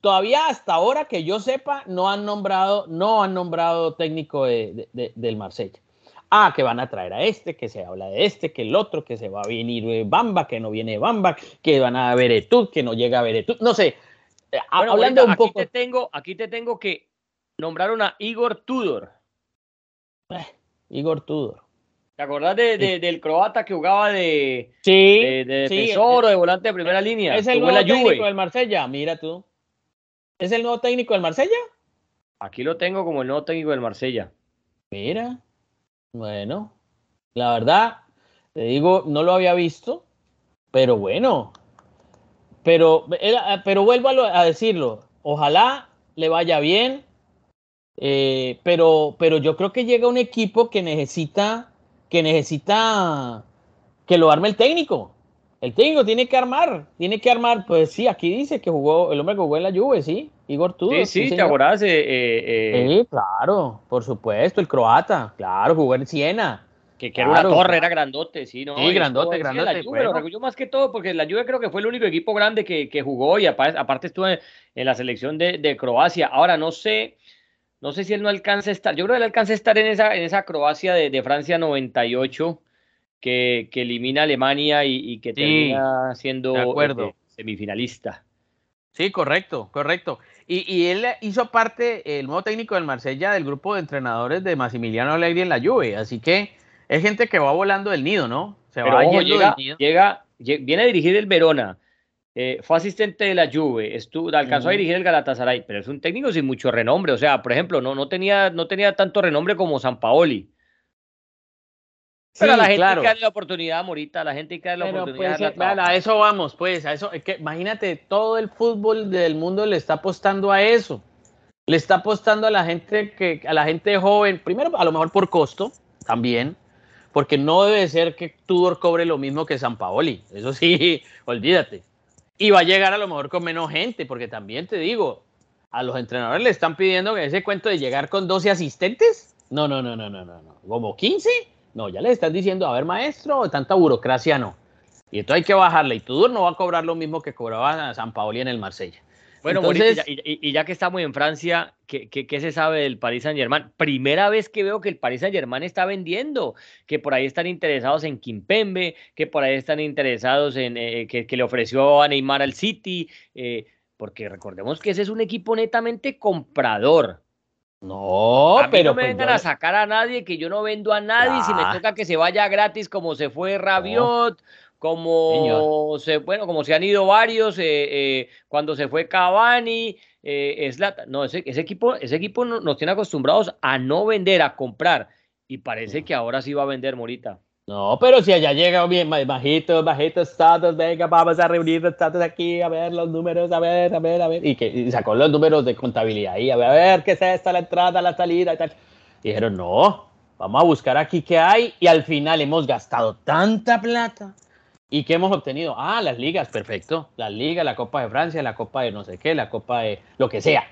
Todavía hasta ahora que yo sepa, no han nombrado, no han nombrado técnico del Marsella. Ah, que van a traer a este, que se habla de este, que el otro, que se va a venir Bamba, que no viene Bamba, que van a ver Etud, que no llega a ver Etud. No sé. Eh, hablando un poco. Te tengo, aquí te tengo que nombraron a Igor Tudor. Eh, Igor Tudor. ¿Te acordás de, del croata que jugaba de, sí, de, de defensor o de volante de primera línea? Es el nuevo técnico del Marsella, mira tú. ¿Es el nuevo técnico del Marsella? Aquí lo tengo como el nuevo técnico del Marsella. Mira. Bueno, la verdad, te digo, no lo había visto, pero bueno. Pero, pero vuelvo a, decirlo, ojalá le vaya bien, eh, pero, pero yo creo que llega un equipo que necesita, que necesita que lo arme el técnico. El técnico tiene que armar, tiene que armar, pues sí, aquí dice que jugó, el hombre que jugó en la Juve, sí, Igor Tudor. Sí, sí, te acordás. Eh, eh, sí, claro, por supuesto, el croata, claro, jugó en Siena. Que, era una torre, era grandote, sí, ¿no? Sí, grandote, grandote. La Juve, bueno. lo más que todo, porque la Juve creo que fue el único equipo grande que, que jugó y aparte, estuvo en, la selección de, de, Croacia. Ahora, no sé, no sé si él no alcanza a estar, yo creo que él alcanza a estar en esa, en esa Croacia de, de Francia 98 que, elimina a Alemania y, que termina siendo acuerdo. Este, semifinalista. Sí, correcto, correcto. Y, él hizo parte, el nuevo técnico del Marsella, del grupo de entrenadores de Massimiliano Allegri en la Juve. Así que es gente que va volando del nido, ¿no? Se va llega, llega, viene a dirigir el Verona. Eh, fue asistente de la Juve, estuvo, alcanzó a dirigir el Galatasaray, pero es un técnico sin mucho renombre. O sea, por ejemplo, no, no, tenía, no tenía tanto renombre como San Paoli. Pero a la gente claro. que darle la oportunidad, Morita, a la gente que darle la oportunidad. Pues, a eso vamos, pues, a eso, que, imagínate, todo el fútbol del mundo le está apostando a eso. Le está apostando a la gente que, a la gente joven, primero a lo mejor por costo, también, porque no debe ser que Tudor cobre lo mismo que San Paoli. Eso sí, *laughs* olvídate. Y va a llegar a lo mejor con menos gente, porque también te digo, a los entrenadores le están pidiendo que ese cuento de llegar con 12 asistentes. No, no, no, no, no, no, no. Como 15 no, ya le estás diciendo, a ver, maestro, tanta burocracia no. Y esto hay que bajarle. Y Tudor no va a cobrar lo mismo que cobraba San Paoli en el Marsella. Bueno, Entonces, y, ya que estamos en Francia, ¿qué, ¿qué, se sabe del Paris Saint Germain? Primera vez que veo que el Paris Saint Germain está vendiendo, que por ahí están interesados en Kimpembe, que por ahí están interesados en eh, que, le ofreció a Neymar al City, eh, porque recordemos que ese es un equipo netamente comprador. No, pero. No me pues vengan a sacar a nadie, que yo no vendo a nadie. Si me toca que se vaya gratis, como se fue Rabiot, como se, bueno, como se han ido varios, eh, eh, cuando se fue Cavani, eh, no, ese, ese, equipo, ese equipo nos tiene acostumbrados a no vender, a comprar. Y parece que ahora sí va a vender Morita. No, pero si allá llega bien bajito, bajito estatus, venga, vamos a reunir estatus aquí, a ver los números, a ver, a ver, a ver. Y, que, sacó los números de contabilidad ahí, a ver, a ver qué es esta, la entrada, la salida y tal. Y dijeron, no, vamos a buscar aquí qué hay. Y al final hemos gastado tanta plata. ¿Y qué hemos obtenido? Ah, las ligas, perfecto. Las ligas, la Copa de Francia, la Copa de no sé qué, la Copa de lo que sea.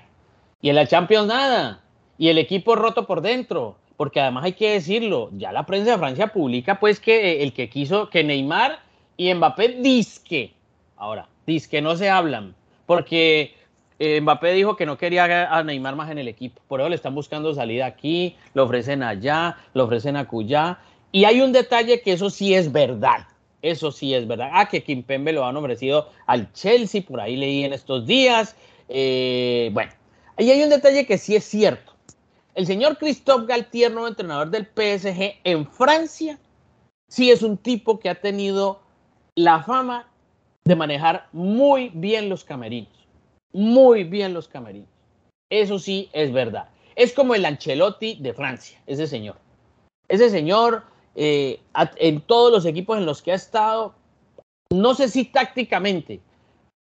Y en la Champions nada. Y el equipo roto por dentro porque además hay que decirlo, ya la prensa de Francia publica pues que eh, el que quiso que Neymar y Mbappé disque, ahora, disque no se hablan, porque eh, Mbappé dijo que no quería a Neymar más en el equipo, por eso le están buscando salida aquí, lo ofrecen allá, lo ofrecen acullá, y hay un detalle que eso sí es verdad, eso sí es verdad, ah, que Kimpembe lo han ofrecido al Chelsea, por ahí leí en estos días, eh, bueno, ahí hay un detalle que sí es cierto, el señor Christophe Galtier, nuevo entrenador del PSG en Francia, sí es un tipo que ha tenido la fama de manejar muy bien los camerinos. Muy bien los camerinos. Eso sí es verdad. Es como el Ancelotti de Francia, ese señor. Ese señor, eh, en todos los equipos en los que ha estado, no sé si tácticamente,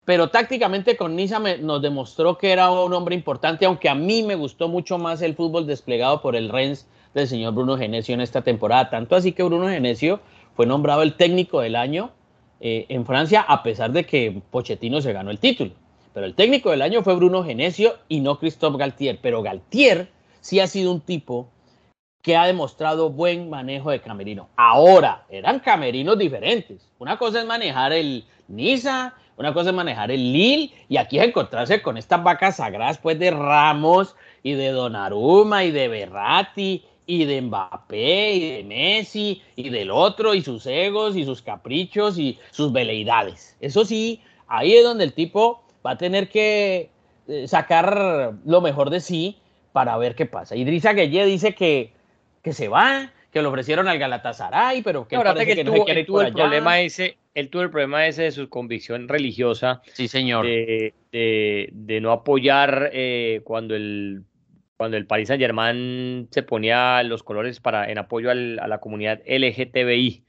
pero tácticamente con Niza nos demostró que era un hombre importante, aunque a mí me gustó mucho más el fútbol desplegado por el Rennes del señor Bruno Genesio en esta temporada. Tanto así que Bruno Genesio fue nombrado el técnico del año eh, en Francia, a pesar de que Pochettino se ganó el título. Pero el técnico del año fue Bruno Genesio y no Christophe Galtier. Pero Galtier sí ha sido un tipo que ha demostrado buen manejo de camerino. Ahora, eran camerinos diferentes. Una cosa es manejar el Niza, una cosa es manejar el Lille y aquí es encontrarse con estas vacas sagradas pues de Ramos y de Donnarumma y de Berratti y de Mbappé y de Messi y del otro y sus egos y sus caprichos y sus veleidades. Eso sí, ahí es donde el tipo va a tener que eh, sacar lo mejor de sí para ver qué pasa. Idrissa Gueye dice que, que se va, que lo ofrecieron al Galatasaray, pero que, que, no tuvo, el problema ese él tuvo el problema ese de su convicción religiosa. Sí, señor. De, no apoyar eh, cuando el cuando el Paris Saint Germain se ponía los colores para en apoyo a la comunidad LGTBI.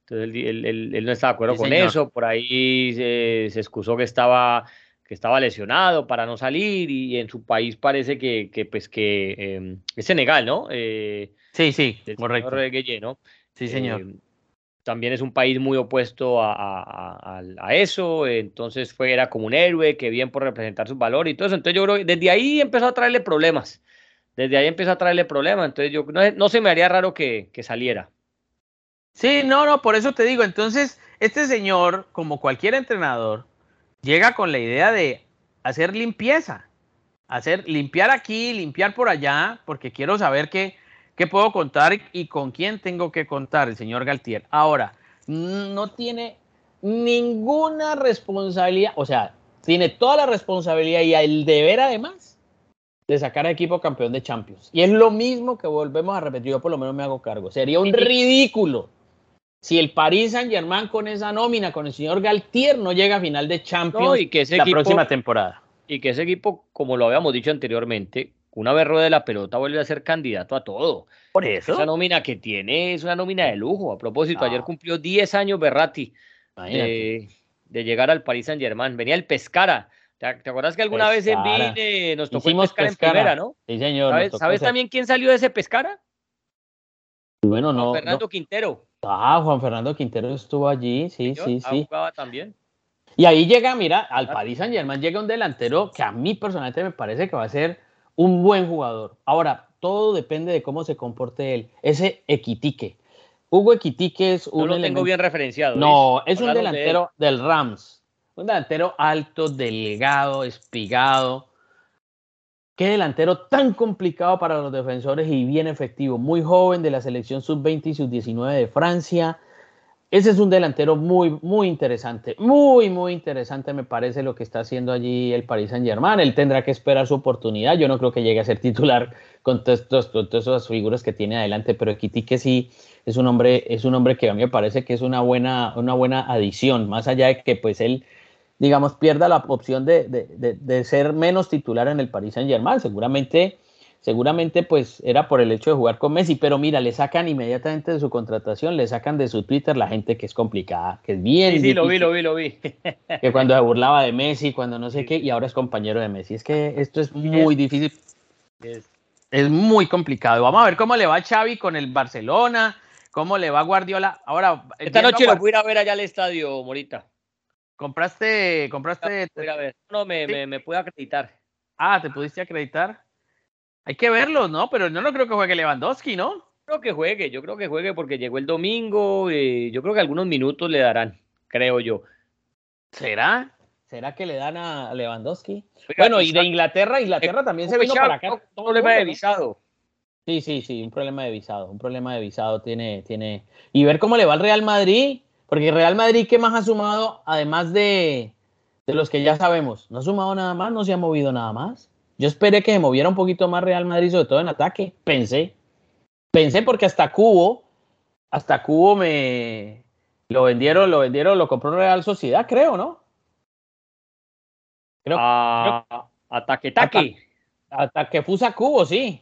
Entonces él, no estaba de acuerdo con eso, por ahí se, excusó que estaba, que estaba lesionado para no salir y en su país parece que, que pues que em, es Senegal, ¿no? Eh, sí, sí, correcto. ¿no? Sí, señor. Em, también es un país muy opuesto a, eso, entonces fue, era como un héroe, que bien por representar sus valores y todo eso, entonces yo creo que desde ahí empezó a traerle problemas, desde ahí empezó a traerle problemas, entonces yo no, no se me haría raro que, que saliera. Sí, no, no, por eso te digo, entonces este señor, como cualquier entrenador, llega con la idea de hacer limpieza, hacer limpiar aquí, limpiar por allá, porque quiero saber que ¿Qué puedo contar y con quién tengo que contar? El señor Galtier. Ahora, no tiene ninguna responsabilidad, o sea, tiene toda la responsabilidad y el deber además de sacar a equipo campeón de Champions. Y es lo mismo que volvemos a repetir, yo por lo menos me hago cargo. Sería un ridículo si el Paris Saint Germain con esa nómina, con el señor Galtier, no llega a final de Champions y que la próxima temporada. Y que ese equipo, como lo habíamos dicho anteriormente, una vez de la pelota vuelve a ser candidato a todo. Por eso. Esa nómina que tiene es una nómina de lujo. A propósito, ayer ah. cumplió 10 años Berratti de, llegar al Paris Saint Germain. Venía el Pescara. ¿Te, acuerdas que alguna vez en Vine nos tocó el Pescara, en primera, no? Sí, señor. ¿Sabes, también quién salió de ese Pescara? Bueno, no. Juan Fernando Quintero. Ah, Juan Fernando Quintero estuvo allí, sí, sí, sí. Jugaba también. Y ahí llega, mira, al Paris Saint Germain llega un delantero que a mí personalmente me parece que va a ser un buen jugador. Ahora, todo depende de cómo se comporte él. Ese Equitique. Hugo Equitique es un. No lo tengo bien referenciado. No, es un delantero del Rams. Un delantero alto, delgado, espigado. Qué delantero tan complicado para los defensores y bien efectivo. Muy joven de la selección sub-20 y sub-19 de Francia. Ese es un delantero muy, muy interesante. Muy, muy interesante me parece lo que está haciendo allí el Paris Saint Germain. Él tendrá que esperar su oportunidad. Yo no creo que llegue a ser titular con, todas esas figuras que tiene adelante, pero que sí es un hombre, es un hombre que a mí me parece que es una buena, una buena adición, más allá de que pues él digamos, pierda la opción de, de, de ser menos titular en el Paris Saint Germain. Seguramente seguramente pues era por el hecho de jugar con Messi, pero mira, le sacan inmediatamente de su contratación, le sacan de su Twitter la gente que es complicada, que es bien. Sí, sí, lo vi, lo vi, lo vi. que cuando se *laughs* burlaba de Messi, cuando no sé qué, y ahora es compañero de Messi. Es que esto es muy difícil. Es, muy complicado. Vamos a ver cómo le va a Xavi con el Barcelona, cómo le va Guardiola. Ahora, esta noche lo voy a ir a ver allá al estadio, Morita. ¿Compraste? compraste a ver. No, me, me, me pude acreditar. Ah, ¿te pudiste acreditar? Hay que verlo, ¿no? Pero no, no creo que juegue Lewandowski, ¿no? Creo que juegue, yo creo que juegue porque llegó el domingo, y yo creo que algunos minutos le darán, creo yo. ¿Será? ¿Será que le dan a Lewandowski? bueno, y de Inglaterra, Inglaterra también se vino para acá. Un problema de visado. Sí, sí, sí, un problema de visado, un problema de visado tiene, tiene. Y ver cómo le va al Real Madrid, porque Real Madrid, ¿qué más ha sumado? Además de, de los que ya sabemos, no ha sumado nada más, no se ha movido nada más. Yo esperé que se moviera un poquito más Real Madrid, sobre todo en ataque. Pensé. Pensé porque hasta Cubo, hasta Cubo me lo vendieron, lo vendieron, lo compró Real Sociedad, creo, ¿no? Creo, ah, ataque, ataque. Ataque Fusa Cubo, sí.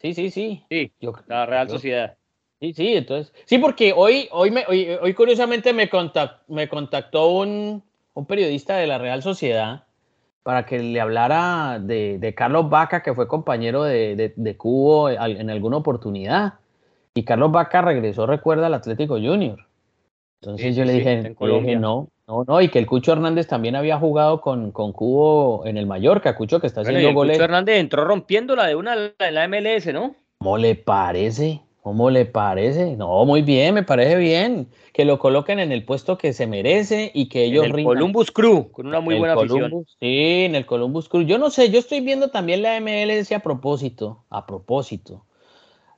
Sí, sí, sí. Sí, la Real Sociedad. Sí, sí, entonces. Sí, porque hoy, hoy, me, hoy, curiosamente me, me contactó un, un periodista de la Real Sociedad para que le hablara de, Carlos Vaca, que fue compañero de, Cubo en alguna oportunidad. Y Carlos Vaca regresó, recuerda, al Atlético Junior. Entonces yo le dije, no, no, no, y que el Cucho Hernández también había jugado con, con Cubo en el Mallorca, Cucho que está haciendo goles. Cucho Hernández entró rompiendo la de una en la MLS, ¿no? ¿Cómo le parece? ¿Cómo le parece? No, muy bien, me parece bien. Que lo coloquen en el puesto que se merece y que ellos en el Columbus Crew, con una muy buena afición. Sí, en el Columbus Crew. Yo no sé, yo estoy viendo también la MLS a propósito, a propósito.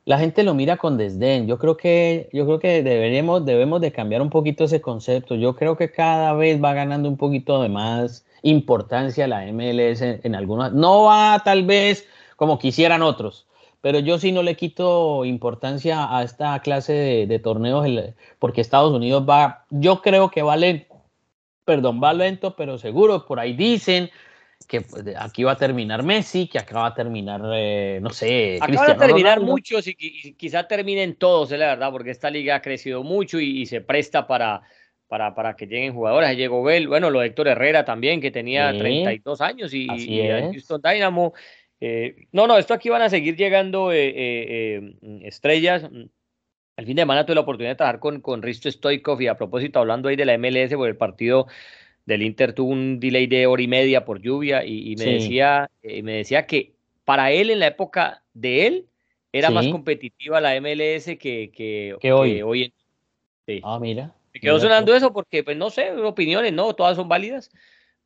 La gente lo mira con desdén. Yo creo que, yo creo que deberíamos, debemos de cambiar un poquito ese concepto. Yo creo que cada vez va ganando un poquito de más importancia la MLS en, en algunas. No va tal vez como quisieran otros pero yo sí no le quito importancia a esta clase de, torneos porque Estados Unidos va, yo creo que va lento, perdón, va lento, pero seguro, por ahí dicen, que pues, aquí va a terminar Messi, que acá va a terminar, eh, no sé. Acá van a terminar muchos y, quizá terminen todos, es la verdad, porque esta liga ha crecido mucho y, se presta para, para, para, que lleguen jugadores. Llegó Bell, bueno, lo de Héctor Herrera también, que tenía 32 años y, y Houston Dynamo. Eh, no, no, esto aquí van a seguir llegando eh, estrellas. El fin de semana tuve la oportunidad de trabajar con, con Risto Stoikov y a propósito, hablando ahí de la MLS, por el partido del Inter tuvo un delay de hora y media por lluvia y, me, decía, eh, me decía que para él en la época de él era más competitiva la MLS que, que, hoy. hoy Ah, mira. Me quedó sonando eso porque, pues no sé, opiniones, no, todas son válidas,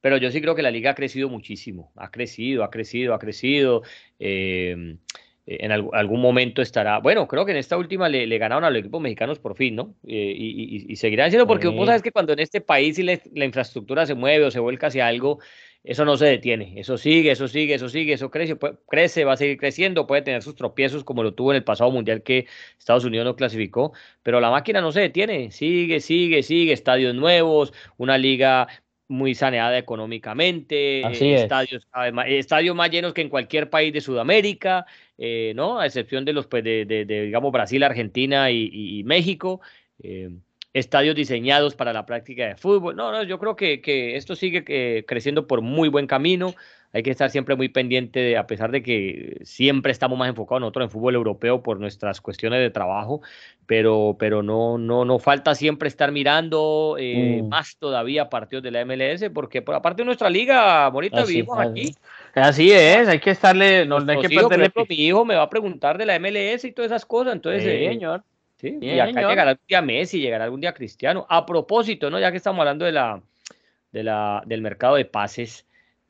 pero yo sí creo que la liga ha crecido muchísimo, ha crecido, ha crecido, ha crecido. Eh, eh, en algún momento estará. Bueno, creo que en esta última le, ganaron a los equipos mexicanos por fin, ¿no? Eh, y, y, seguirán siendo porque vos sabes que cuando en este país la infraestructura se mueve o se vuelca hacia algo, eso no se detiene. Eso sigue, eso sigue, eso sigue, eso crece, crece, va a seguir creciendo, puede tener sus tropiezos como lo tuvo en el pasado mundial que Estados Unidos no clasificó, pero la máquina no se detiene, sigue, sigue, sigue, estadios nuevos, una liga muy saneada económicamente, estadios, estadios más llenos que en cualquier país de Sudamérica, eh, ¿no? A excepción de los, pues, de, de, digamos, Brasil, Argentina y, México. Eh, estadios diseñados para la práctica de fútbol. No, no, yo creo que, que esto sigue eh, creciendo por muy buen camino hay que estar siempre muy pendiente, a pesar de que siempre estamos más enfocados nosotros en fútbol europeo por nuestras cuestiones de trabajo, pero, pero no, no, no falta siempre estar mirando eh, mm. más todavía partidos de la MLS, porque por aparte de nuestra liga, bonita, vivimos aquí. Así es, hay que estarle, no, hay que perderle. mi hijo me va a preguntar de la MLS y todas esas cosas, entonces, eh, señor. Sí, y acá llegará algún día Messi, llegará algún día Cristiano. A propósito, ¿no? Ya que estamos hablando de la, de la, del mercado de pases,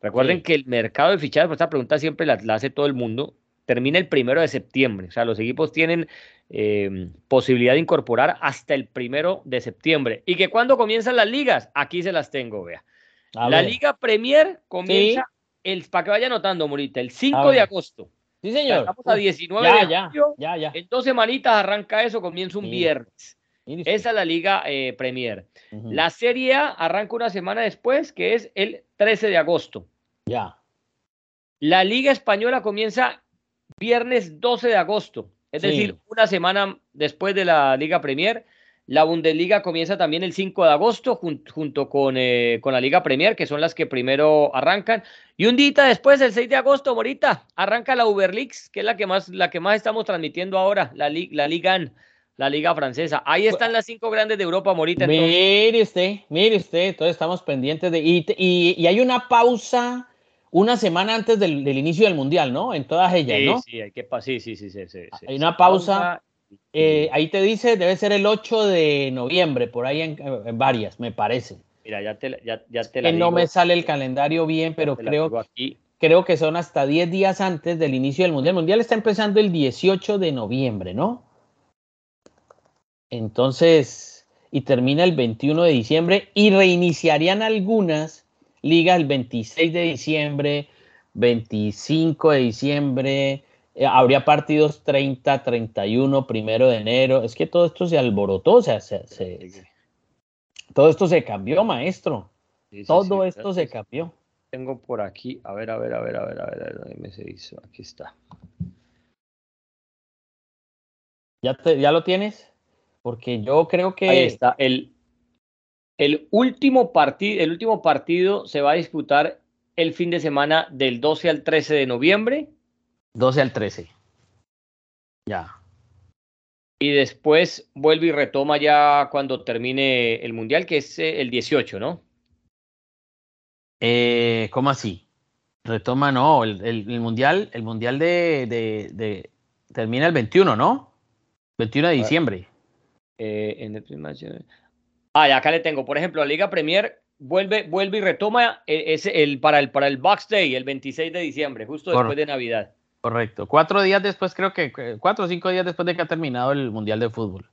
Recuerden que el mercado de fichajes, pues esta pregunta siempre la, hace todo el mundo, termina el primero de septiembre. O sea, los equipos tienen eh, posibilidad de incorporar hasta el primero de septiembre. ¿Y que cuando comienzan las ligas? Aquí se las tengo, vea. la Liga Premier comienza, el, para que vaya anotando, Morita, el 5 de agosto. Sí, señor. estamos a 19 de ya, ya, ya, En dos semanitas arranca eso, comienza un viernes. Esa es la Liga eh, Premier. La Serie A arranca una semana después, que es el 13 de agosto. Ya. La Liga Española comienza viernes 12 de agosto, es decir, una semana después de la Liga Premier. La Bundesliga comienza también el 5 de agosto junto con, eh, con, la Liga Premier, que son las que primero arrancan. Y un día después, el 6 de agosto, Morita, arranca la Uber Leagues, que es la que más, la que más estamos transmitiendo ahora, la, la Liga la Liga Francesa. Ahí están las cinco grandes de Europa, Morita. Mire usted, mire usted, entonces estamos pendientes de... Y, y, hay una pausa una semana antes del, inicio del Mundial, ¿no? En todas ellas, ¿no? Sí, hay que sí, sí, sí, sí, sí, Hay una pausa. Eh, ahí te dice, debe ser el 8 de noviembre, por ahí en, varias, me parece. Mira, ya te, ya, ya te la Que no me sale el calendario bien, pero creo, creo que son hasta 10 días antes del inicio del Mundial. El Mundial está empezando el 18 de noviembre, ¿no? Entonces, y termina el 21 de diciembre y reiniciarían algunas ligas el 26 de diciembre, 25 de diciembre, eh, habría partidos 30, 31, primero de enero. Es que todo esto se alborotó, o sea, todo esto se cambió, maestro. todo esto se cambió. Tengo por aquí, a ver, a ver, a ver, a ver, a ver, a ver, ¿dónde me se hizo? Aquí está. ¿Ya, ¿Ya lo tienes? Porque yo creo que. Ahí está. El, el, último partido, el último partido se va a disputar el fin de semana del 12 al 13 de noviembre. 12 al 13. Ya. Y después vuelve y retoma ya cuando termine el Mundial, que es eh, el 18, ¿no? Eh, ¿Cómo así? Retoma, no, el, Mundial, el Mundial de, de, termina el 21, ¿no? 21 de diciembre. Eh, en el Ah, ya acá le tengo. Por ejemplo, la Liga Premier vuelve, vuelve y retoma eh, ese, el, para, el, para el Box Day, el 26 de diciembre, justo después de Navidad. Correcto. Cuatro días después, creo que cuatro o cinco días después de que ha terminado el Mundial de Fútbol.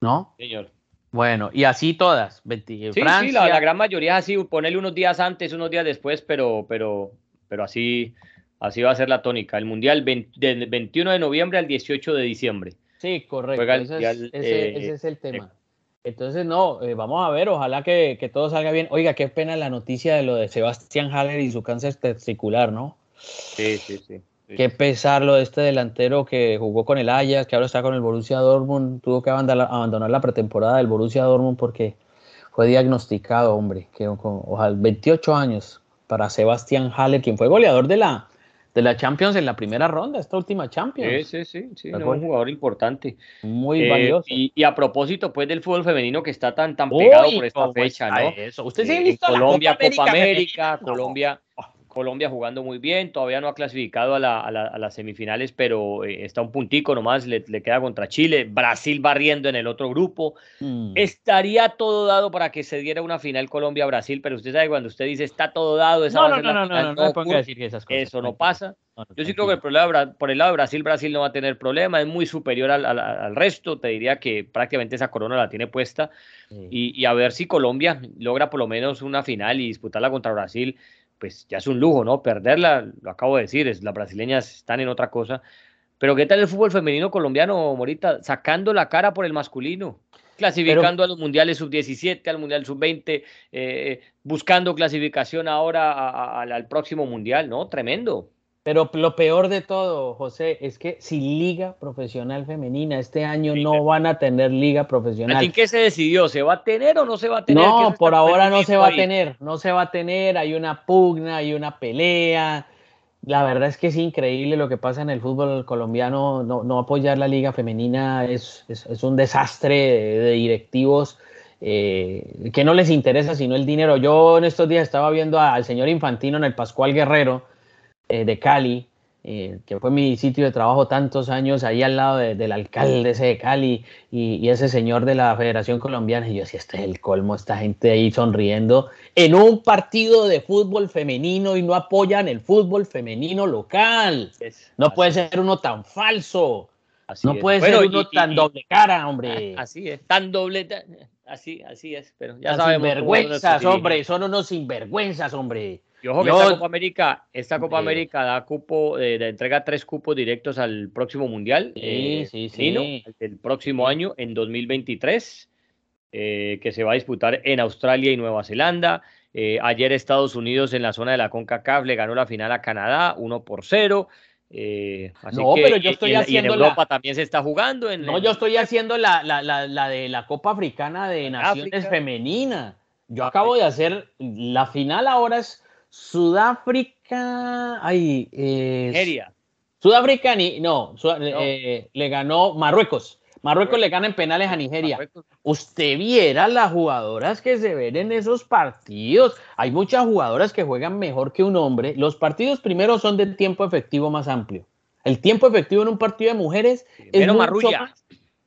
¿No? Señor. Bueno, y así todas. sí, sí, la, gran mayoría es así, ponerle unos días antes, unos días después, pero, pero, pero así, así va a ser la tónica. El Mundial del 21 de noviembre al 18 de diciembre. Sí, correcto. ese, es, el tema. Entonces, no, eh, vamos a ver, ojalá que, todo salga bien. Oiga, qué pena la noticia de lo de Sebastián Haller y su cáncer testicular, ¿no? Sí, sí, sí. Qué pesar lo de este delantero que jugó con el Ajax, que ahora está con el Borussia Dortmund, tuvo que abandonar, la pretemporada del Borussia Dortmund porque fue diagnosticado, hombre, que ojalá 28 años para Sebastián Haller, quien fue goleador de la, de la Champions en la primera ronda, esta última Champions. Sí, sí, sí, un jugador importante. Muy eh, valioso. Y, a propósito, pues, del fútbol femenino que está tan, tan pegado por esta fecha, ¿no? Eso. Usted se ha visto Colombia, Copa América, Colombia, Colombia jugando muy bien, todavía no ha clasificado a, las semifinales, pero eh, está un puntico nomás, le, queda contra Chile, Brasil barriendo en el otro grupo. Mm. Estaría todo dado para que se diera una final Colombia-Brasil, pero usted sabe cuando usted dice está todo dado, esa no, no, no, no, no, no, decir que esas cosas. Eso no pasa. Yo sí creo que el problema, por el lado de Brasil, Brasil no va a tener problema, es muy superior al, resto, te diría que prácticamente esa corona la tiene puesta y, y a ver si Colombia logra por lo menos una final y disputarla contra Brasil pues ya es un lujo, ¿no? Perderla, lo acabo de decir, es, las brasileñas están en otra cosa. Pero ¿qué tal el fútbol femenino colombiano, Morita? Sacando la cara por el masculino, clasificando a los mundiales sub-17, al mundial sub-20, eh, buscando clasificación ahora al próximo mundial, ¿no? Tremendo. Pero lo peor de todo, José, es que si liga profesional femenina, este año no van a tener liga profesional. ¿Y qué se decidió? ¿Se va a tener o no se va a tener? No, por ahora no se va a tener, no se va a tener, hay una pugna, hay una pelea. La verdad es que es increíble lo que pasa en el fútbol colombiano, no, apoyar la liga femenina es, un desastre de, directivos. Eh, que no les interesa sino el dinero. Yo en estos días estaba viendo al señor Infantino en el Pascual Guerrero, eh, de Cali, eh, que fue mi sitio de trabajo tantos años, ahí al lado del alcalde ese de Cali y, ese señor de la Federación Colombiana. Y yo decía, este es el colmo, esta gente ahí sonriendo en un partido de fútbol femenino y no apoyan el fútbol femenino local. no puede ser uno tan falso. no puede ser uno tan doble cara, hombre. Así es, tan doble. Así, así es, pero ya sabemos. Sinvergüenzas, hombre, son unos sinvergüenzas, hombre. Yo ojo que esta Copa América, esta Copa América da cupo, eh, entrega tres cupos directos al próximo mundial. Sí, eh, sí, sí. El próximo año, en 2023, eh, que se va a disputar en Australia y Nueva Zelanda. ayer Estados Unidos en la zona de la CONCACAF le ganó la final a Canadá 1 por 0. no, pero yo estoy haciendo en Europa también se está jugando. En, no, yo estoy haciendo la, la, la, de la Copa Africana de Naciones Femenina. Yo acabo de hacer la final ahora es Sudáfrica. Ay, Nigeria. Sudáfrica, ni, no, eh, le ganó Marruecos. Marruecos le gana en penales a Nigeria. Usted viera las jugadoras que se ven en esos partidos. Hay muchas jugadoras que juegan mejor que un hombre. Los partidos primero son de tiempo efectivo más amplio. El tiempo efectivo en un partido de mujeres es mucho marrulla.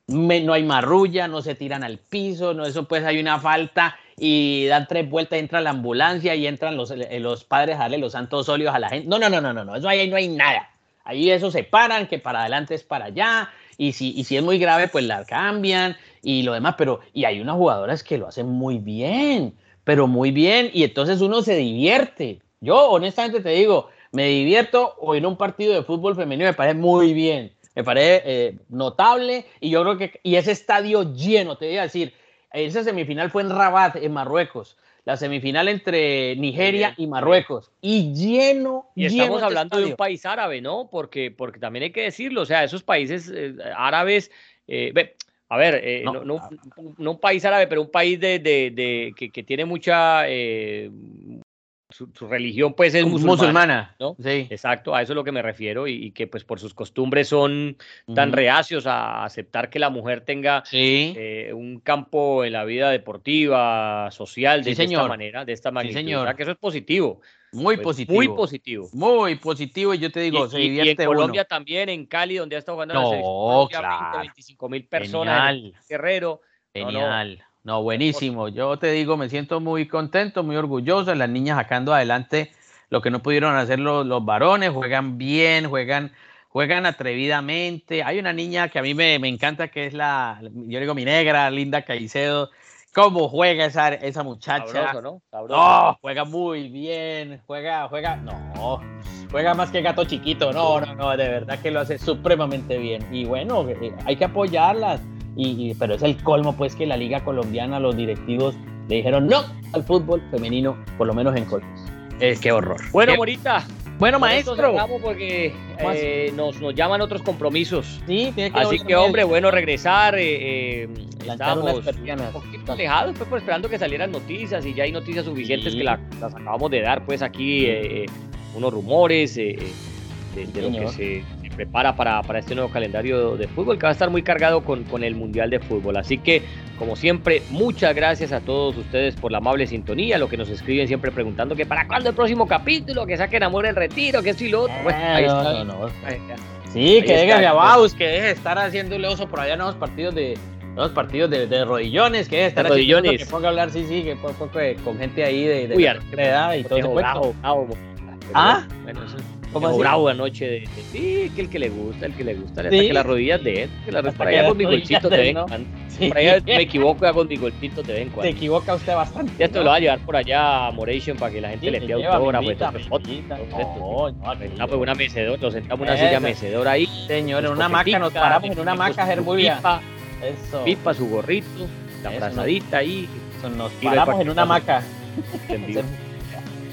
no hay marrulla, no se tiran al piso, no eso pues hay una falta y dan tres vueltas, entra la ambulancia y entran los, eh, los padres a darle los santos óleos a la gente. No, no, no, no, no, no, eso ahí no hay nada. Ahí eso se paran, que para adelante es para allá, y si, y si es muy grave, pues la cambian y lo demás, pero y hay unas jugadoras que lo hacen muy bien, pero muy bien, y entonces uno se divierte. Yo honestamente te digo, me divierto o en un partido de fútbol femenino me parece muy bien, me parece eh, notable, y yo creo que, y ese estadio lleno, te voy a decir, esa semifinal fue en Rabat, en Marruecos. La semifinal entre Nigeria y Marruecos. Y lleno. Y estamos hablando de un país árabe, ¿no? Porque, porque también hay que decirlo. O sea, esos países eh, árabes. Eh, a ver, eh, no, un país árabe, pero un país de, de, que, que, tiene mucha su, religión pues es musulmana, ¿no? Sí. Exacto, a eso es lo que me refiero y, que pues por sus costumbres son tan reacios a aceptar que la mujer tenga eh, un campo en la vida deportiva, social, de, esta manera, de esta manera. Sí, que eso es positivo. Muy pues, positivo. Muy positivo. Muy positivo y yo te digo, y, en Colombia también, en Cali, donde ha estado jugando no, la claro. 25 mil personas, Guerrero. Genial. No, buenísimo. Yo te digo, me siento muy contento, muy orgulloso. Las niñas sacando adelante lo que no pudieron hacer los, los varones. Juegan bien, juegan, juegan atrevidamente. Hay una niña que a mí me, encanta, que es la, yo digo mi negra, Linda Caicedo. ¿Cómo juega esa, esa muchacha? ¿no? no, juega muy bien. Juega, juega, no, juega más que gato chiquito. No, no, no, de verdad que lo hace supremamente bien. Y bueno, eh, hay que apoyarlas y, pero es el colmo pues que la liga colombiana, los directivos le dijeron no al fútbol femenino, por lo menos en Colombia. Es que horror. Bueno, Morita. Bueno, maestro. porque eh, nos, nos, llaman otros compromisos. Sí, tiene que Así que, hombre, bueno regresar. Eh, eh, estábamos un poquito alejados, pues, esperando que salieran noticias y ya hay noticias suficientes que las acabamos de dar, pues aquí eh, unos rumores de, de lo que se prepara para, para, este nuevo calendario de fútbol que va a estar muy cargado con, con, el Mundial de Fútbol. Así que, como siempre, muchas gracias a todos ustedes por la amable sintonía, lo que nos escriben siempre preguntando que para cuándo el próximo capítulo, que saquen amor el retiro, que esto y lo otro. ahí está. sí, que deje a que deje de estar haciéndole oso por allá nuevos partidos de los partidos de, rodillones, que deje de estar rodillones. que ponga a hablar, sí, sí, que con gente ahí de, de, edad y todo. ah, bueno, eso como bravo anoche de, sí, que el que le gusta, el que le gusta, le que las rodillas de él, que la, para allá con mi golcito te ven. Por allá me equivoco con mi golcito te ven. Se equivoca usted bastante. Ya esto lo va a llevar por allá a Moration para que la gente le pida autógrafo. No, pues una mecedora, nos sentamos en una silla mecedora ahí. Señor, en una maca, nos paramos en una maca, Gerbulia. Eso. Pipa, su gorrito, la frazadita ahí. Nos paramos en una maca. *laughs*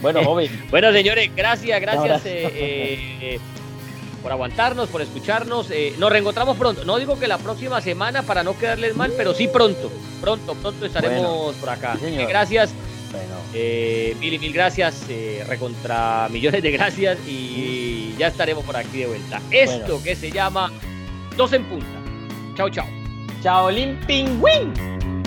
Bueno, joven. *laughs* bueno, señores, gracias, gracias eh, eh, por aguantarnos, por escucharnos. Eh, nos reencontramos pronto. No digo que la próxima semana para no quedarles mal, pero sí pronto. Pronto, pronto estaremos por acá. gracias. mil y mil gracias, recontra millones de gracias y ya estaremos por aquí de vuelta. Esto que se llama Dos en Punta. Chao, chao. Chao, Pingüín.